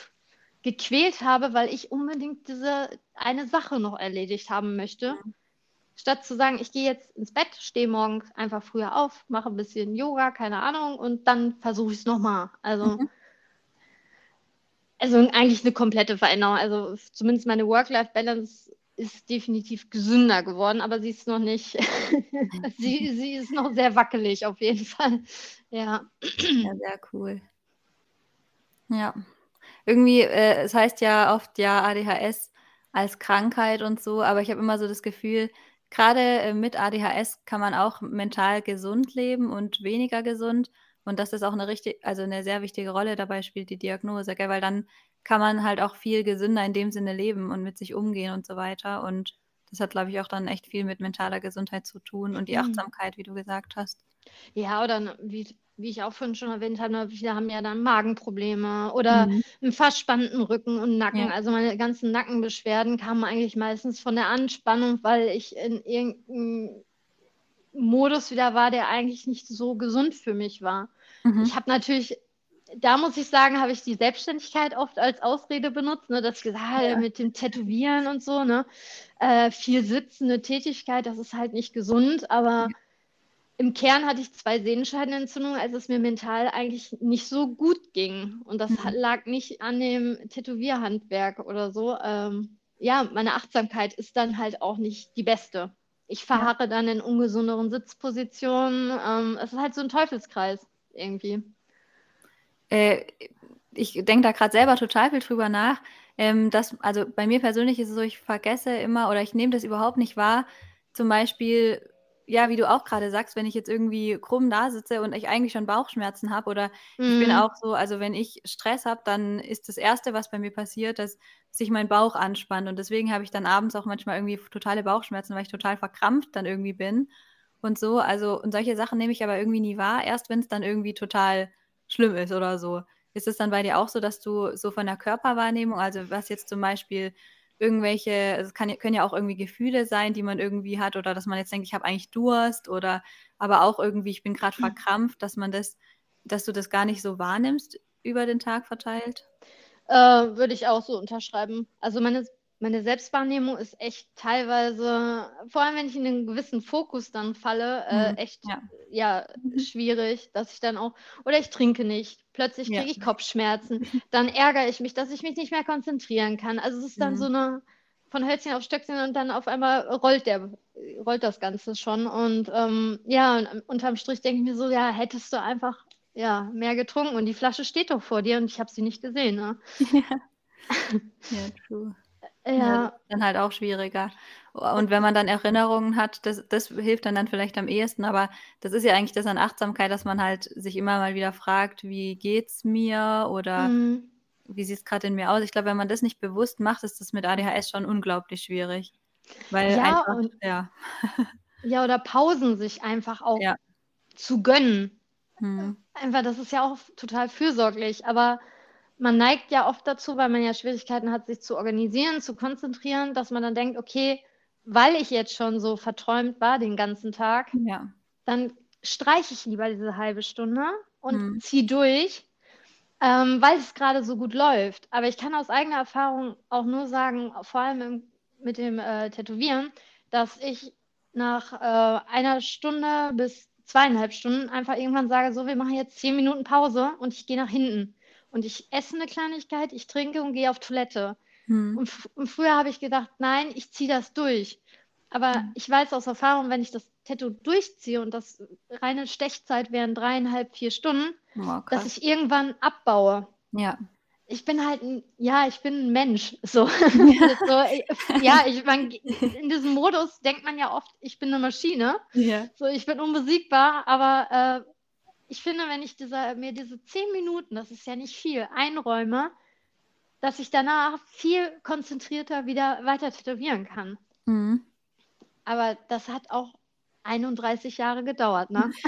gequält habe, weil ich unbedingt diese eine Sache noch erledigt haben möchte. Mhm. Statt zu sagen, ich gehe jetzt ins Bett, stehe morgens einfach früher auf, mache ein bisschen Yoga, keine Ahnung, und dann versuche ich es nochmal. Also, mhm. also eigentlich eine komplette Veränderung. Also zumindest meine Work-Life-Balance ist definitiv gesünder geworden, aber sie ist noch nicht, sie, sie ist noch sehr wackelig auf jeden Fall. Ja. Ja, sehr cool. Ja. Irgendwie, äh, es heißt ja oft ja ADHS als Krankheit und so, aber ich habe immer so das Gefühl, Gerade äh, mit ADHS kann man auch mental gesund leben und weniger gesund. Und dass das auch eine richtig, also eine sehr wichtige Rolle dabei spielt, die Diagnose, gell? weil dann kann man halt auch viel gesünder in dem Sinne leben und mit sich umgehen und so weiter. Und das hat, glaube ich, auch dann echt viel mit mentaler Gesundheit zu tun und die mhm. Achtsamkeit, wie du gesagt hast. Ja, oder wie, wie ich auch vorhin schon erwähnt habe, viele haben ja dann Magenprobleme oder mhm. einen verspannten Rücken und Nacken. Ja. Also meine ganzen Nackenbeschwerden kamen eigentlich meistens von der Anspannung, weil ich in irgendeinem Modus wieder war, der eigentlich nicht so gesund für mich war. Mhm. Ich habe natürlich, da muss ich sagen, habe ich die Selbstständigkeit oft als Ausrede benutzt, ne, dass ich gesagt habe, ja. mit dem Tätowieren und so, ne, äh, viel sitzende Tätigkeit, das ist halt nicht gesund, aber ja im Kern hatte ich zwei Sehenscheidenentzündungen, als es mir mental eigentlich nicht so gut ging. Und das mhm. lag nicht an dem Tätowierhandwerk oder so. Ähm, ja, meine Achtsamkeit ist dann halt auch nicht die beste. Ich verharre ja. dann in ungesunderen Sitzpositionen. Ähm, es ist halt so ein Teufelskreis irgendwie. Äh, ich denke da gerade selber total viel drüber nach. Ähm, dass, also bei mir persönlich ist es so, ich vergesse immer oder ich nehme das überhaupt nicht wahr. Zum Beispiel, ja, wie du auch gerade sagst, wenn ich jetzt irgendwie krumm da sitze und ich eigentlich schon Bauchschmerzen habe oder mm. ich bin mhm. auch so, also wenn ich Stress habe, dann ist das Erste, was bei mir passiert, dass sich mein Bauch anspannt und deswegen habe ich dann abends auch manchmal irgendwie totale Bauchschmerzen, weil ich total verkrampft dann irgendwie bin und so. Also und solche Sachen nehme ich aber irgendwie nie wahr, erst wenn es dann irgendwie total schlimm ist oder so. Ist es dann bei dir auch so, dass du so von der Körperwahrnehmung, also was jetzt zum Beispiel irgendwelche, es kann, können ja auch irgendwie Gefühle sein, die man irgendwie hat oder dass man jetzt denkt, ich habe eigentlich Durst oder aber auch irgendwie, ich bin gerade mhm. verkrampft, dass man das, dass du das gar nicht so wahrnimmst über den Tag verteilt? Äh, würde ich auch so unterschreiben. Also meine meine Selbstwahrnehmung ist echt teilweise, vor allem wenn ich in einen gewissen Fokus dann falle, äh, mhm. echt ja, ja mhm. schwierig, dass ich dann auch, oder ich trinke nicht, plötzlich kriege ja. ich Kopfschmerzen, dann ärgere ich mich, dass ich mich nicht mehr konzentrieren kann. Also es ist dann mhm. so eine von Hölzchen auf Stöckchen und dann auf einmal rollt der, rollt das Ganze schon. Und ähm, ja, unterm Strich denke ich mir so, ja, hättest du einfach ja, mehr getrunken und die Flasche steht doch vor dir und ich habe sie nicht gesehen. Ne? Ja. ja, true. Ja. Dann halt auch schwieriger. Und wenn man dann Erinnerungen hat, das, das hilft dann, dann vielleicht am ehesten. Aber das ist ja eigentlich das an Achtsamkeit, dass man halt sich immer mal wieder fragt, wie geht's mir oder mhm. wie sieht es gerade in mir aus. Ich glaube, wenn man das nicht bewusst macht, ist das mit ADHS schon unglaublich schwierig. Weil ja, einfach, und, ja. ja, oder Pausen sich einfach auch ja. zu gönnen. Mhm. Einfach, das ist ja auch total fürsorglich. Aber man neigt ja oft dazu, weil man ja Schwierigkeiten hat, sich zu organisieren, zu konzentrieren, dass man dann denkt, okay, weil ich jetzt schon so verträumt war den ganzen Tag, ja. dann streiche ich lieber diese halbe Stunde und hm. ziehe durch, ähm, weil es gerade so gut läuft. Aber ich kann aus eigener Erfahrung auch nur sagen, vor allem im, mit dem äh, Tätowieren, dass ich nach äh, einer Stunde bis zweieinhalb Stunden einfach irgendwann sage, so, wir machen jetzt zehn Minuten Pause und ich gehe nach hinten und ich esse eine Kleinigkeit, ich trinke und gehe auf Toilette. Hm. Und, und, früher habe ich gedacht, nein, ich ziehe das durch. Aber hm. ich weiß aus Erfahrung, wenn ich das Tattoo durchziehe und das reine Stechzeit wären dreieinhalb, vier Stunden, oh, dass ich irgendwann abbaue. Ja. Ich bin halt ein, ja, ich bin ein Mensch. So. so ja, ich meine, in diesem Modus denkt man ja oft, ich bin eine Maschine. Ja. So, ich bin unbesiegbar, aber äh, ich finde, wenn ich dieser, mir diese zehn Minuten, das ist ja nicht viel, einräume, dass ich danach viel konzentrierter wieder weiter tätowieren kann. Mhm. Aber das hat auch 31 Jahre gedauert, ne?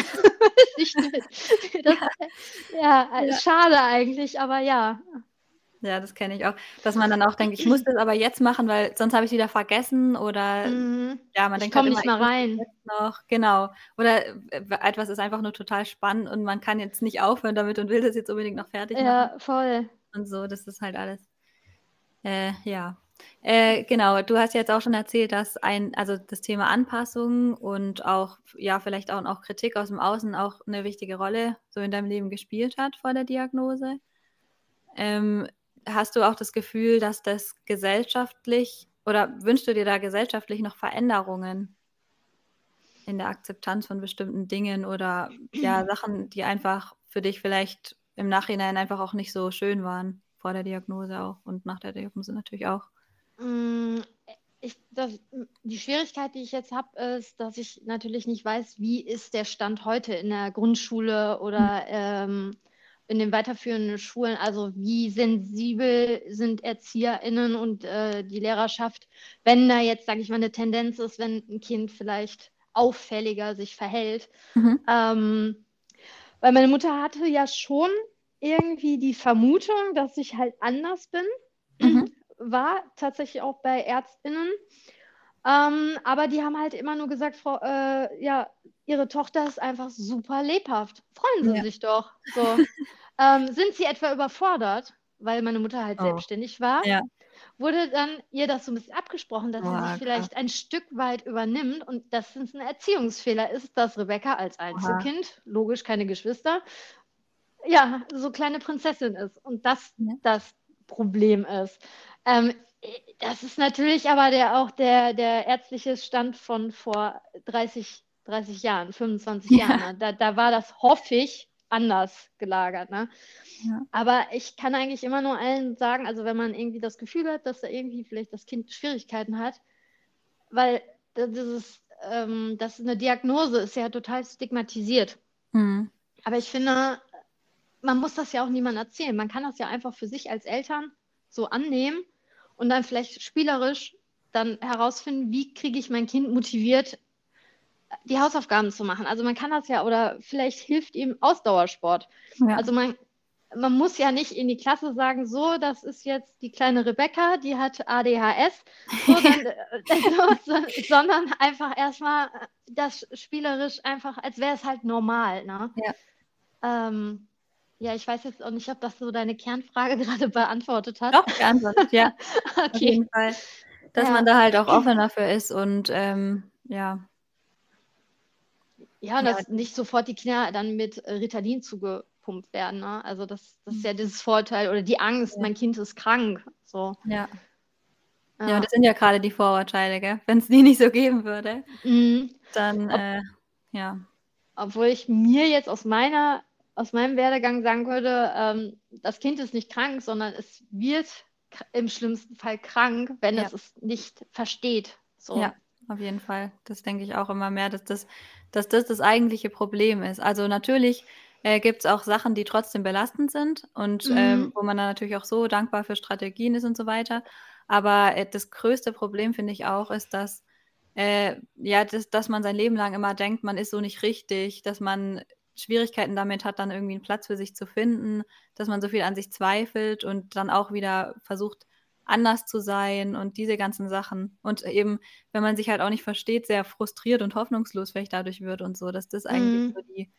Das, ja, Ja. schade eigentlich, aber ja. Ja, das kenne ich auch. Dass man dann auch denkt, ich muss das aber jetzt machen, weil sonst habe ich wieder vergessen oder Mhm. ja, man Ich denkt komme halt nicht immer, mal rein. noch, genau. Oder äh, etwas ist einfach nur total spannend und man kann jetzt nicht aufhören damit und will das jetzt unbedingt noch fertig machen Ja, voll. und so. Das ist halt alles. Äh, ja. Äh, genau, du hast jetzt auch schon erzählt, dass ein, also das Thema Anpassung und auch, ja, vielleicht auch, auch Kritik aus dem Außen auch eine wichtige Rolle so in deinem Leben gespielt hat vor der Diagnose. Ähm, hast du auch das Gefühl, dass das gesellschaftlich oder wünschst du dir da gesellschaftlich noch Veränderungen in der Akzeptanz von bestimmten Dingen oder ja, Sachen, die einfach für dich vielleicht im Nachhinein einfach auch nicht so schön waren, vor der Diagnose auch und nach der Diagnose natürlich auch? Mm, Ich, das, die Schwierigkeit, die ich jetzt habe, ist, dass ich natürlich nicht weiß, wie ist der Stand heute in der Grundschule oder ähm, in den weiterführenden Schulen. Also wie sensibel sind ErzieherInnen und äh, die Lehrerschaft, wenn da jetzt, sage ich mal, eine Tendenz ist, wenn ein Kind vielleicht auffälliger sich verhält. Mhm. Ähm, weil meine Mutter hatte ja schon irgendwie die Vermutung, dass ich halt anders bin. Mhm. War tatsächlich auch bei ÄrztInnen. Ähm, aber die haben halt immer nur gesagt, Frau, äh, ja, ihre Tochter ist einfach super lebhaft. Freuen Sie Ja. sich doch. So. ähm, sind Sie etwa überfordert? Weil meine Mutter halt Oh. selbstständig war. Ja. Wurde dann ihr das so ein bisschen abgesprochen, dass sie Boah, sich vielleicht ein Stück weit übernimmt und dass es ein Erziehungsfehler ist, dass Rebecca als Einzelkind, logisch keine Geschwister, ja, so kleine Prinzessin ist und das Ja. das Problem ist. Ähm, das ist natürlich aber der, auch der, der ärztliche Stand von vor 30, 30 Jahren, 25 Ja. Jahren. Ne? Da, da war das, hoffe ich, anders gelagert. Ne? Ja. Aber ich kann eigentlich immer nur allen sagen, also wenn man irgendwie das Gefühl hat, dass da irgendwie vielleicht das Kind Schwierigkeiten hat, weil dieses, ähm, das ist eine Diagnose ist ja total stigmatisiert. Mhm. Aber ich finde, man muss das ja auch niemandem erzählen. Man kann das ja einfach für sich als Eltern so annehmen und dann vielleicht spielerisch dann herausfinden, wie kriege ich mein Kind motiviert, die Hausaufgaben zu machen. Also man kann das ja, oder vielleicht hilft ihm Ausdauersport. Ja. Also man, man muss ja nicht in die Klasse sagen, so, das ist jetzt die kleine Rebecca, die hat ADHS, so, dann, so, sondern einfach erstmal das spielerisch einfach, als wäre es halt normal. Ne? Ja. Ähm, ja, ich weiß jetzt auch nicht, ob das so deine Kernfrage gerade beantwortet hat. Doch, geantwortet, ja. Auf Okay. jeden Fall. Dass Ja. man da halt auch offen dafür ist und ähm, ja. Ja, und Ja. dass nicht sofort die Kinder dann mit Ritalin zugepumpt werden. Ne? Also das, das Mhm. ist ja dieses Vorteil oder die Angst, mein Kind ist krank. So. Ja. Ja. ja, das sind ja gerade die Vorurteile, gell? Wenn es die nicht so geben würde, Mhm. dann Ob- äh, ja. Obwohl ich mir jetzt aus meiner, aus meinem Werdegang sagen würde, ähm, das Kind ist nicht krank, sondern es wird im schlimmsten Fall krank, wenn Ja. es es nicht versteht. So. Ja, auf jeden Fall. Das denke ich auch immer mehr, dass das, dass das das eigentliche Problem ist. Also natürlich äh, gibt es auch Sachen, die trotzdem belastend sind und Mhm. ähm, wo man dann natürlich auch so dankbar für Strategien ist und so weiter. Aber äh, das größte Problem, finde ich auch, ist, dass, äh, ja, das, dass man sein Leben lang immer denkt, man ist so nicht richtig, dass man Schwierigkeiten damit hat, dann irgendwie einen Platz für sich zu finden, dass man so viel an sich zweifelt und dann auch wieder versucht, anders zu sein und diese ganzen Sachen. Und eben, wenn man sich halt auch nicht versteht, sehr frustriert und hoffnungslos vielleicht dadurch wird und so, dass das eigentlich Mhm. so die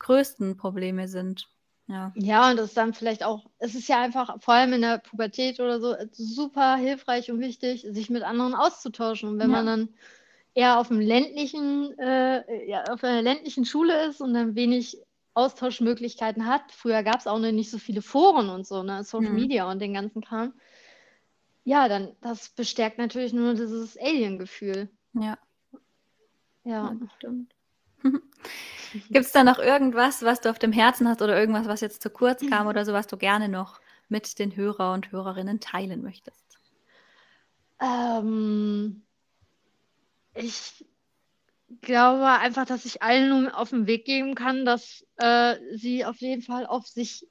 größten Probleme sind. Ja. Ja, und das ist dann vielleicht auch, es ist ja einfach, vor allem in der Pubertät oder so, super hilfreich und wichtig, sich mit anderen auszutauschen. Und wenn Ja. man dann eher auf dem ländlichen, äh, ja, auf einer ländlichen Schule ist und dann wenig Austauschmöglichkeiten hat, früher gab es auch noch nicht so viele Foren und so, ne, Social Mhm. Media und den ganzen Kram. Ja, dann, das bestärkt natürlich nur dieses Alien-Gefühl. Ja, Ja. ja, stimmt. Gibt es da noch irgendwas, was du auf dem Herzen hast oder irgendwas, was jetzt zu kurz kam oder so, was du gerne noch mit den Hörer und Hörerinnen teilen möchtest? Ähm, ich glaube einfach, dass ich allen nur auf den Weg geben kann, dass äh, sie auf jeden Fall auf sich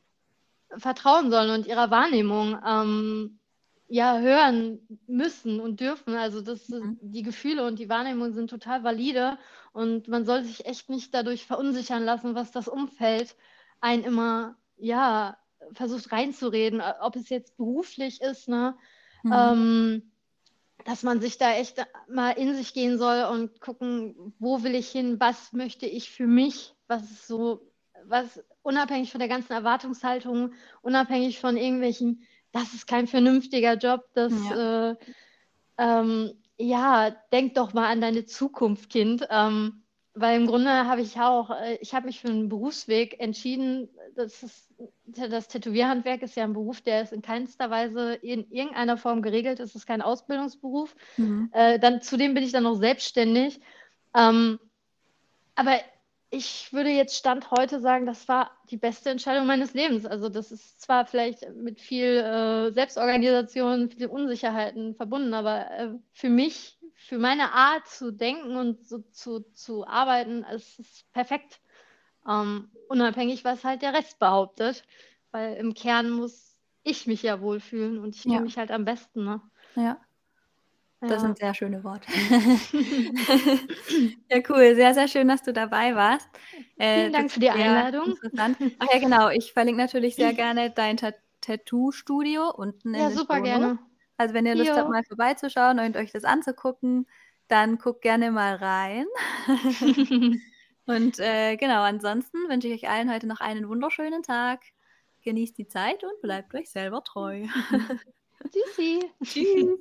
vertrauen sollen und ihrer Wahrnehmung ähm, ja hören müssen und dürfen. Also das, mhm. die Gefühle und die Wahrnehmung sind total valide und man soll sich echt nicht dadurch verunsichern lassen, was das Umfeld ein immer ja versucht reinzureden, ob es jetzt beruflich ist, ne? Mhm. Ähm, dass man sich da echt mal in sich gehen soll und gucken, wo will ich hin, was möchte ich für mich, was ist so, was unabhängig von der ganzen Erwartungshaltung, unabhängig von irgendwelchen, das ist kein vernünftiger Job, das, ja, äh, ähm, ja denk doch mal an deine Zukunft, Kind. Ähm, weil im Grunde habe ich auch, äh, ich habe mich für einen Berufsweg entschieden. Das, ist, das Tätowierhandwerk ist ja ein Beruf, der ist in keinster Weise in irgendeiner Form geregelt. Es ist kein Ausbildungsberuf. Mhm. Äh, dann, zudem bin ich dann noch selbstständig. Ähm, aber ich würde jetzt Stand heute sagen, das war die beste Entscheidung meines Lebens. Also das ist zwar vielleicht mit viel äh, Selbstorganisation, viel Unsicherheiten verbunden, aber äh, für mich, für meine Art zu denken und so zu, zu arbeiten, ist es perfekt. Ähm, unabhängig, was halt der Rest behauptet. Weil im Kern muss ich mich ja wohlfühlen und ich ja. mich halt am besten. Ne? Ja. Das ja. sind sehr schöne Worte. ja, cool. Sehr, sehr schön, dass du dabei warst. Äh, Vielen Dank für die Einladung. Ach ja, genau. Ich verlinke natürlich sehr gerne dein Tattoo-Studio unten ja, in Ja, super Show gerne. Also wenn ihr Lust jo. habt, mal vorbeizuschauen und euch das anzugucken, dann guckt gerne mal rein. und äh, genau, ansonsten wünsche ich euch allen heute noch einen wunderschönen Tag. Genießt die Zeit und bleibt euch selber treu. Tschüssi. Tschüss.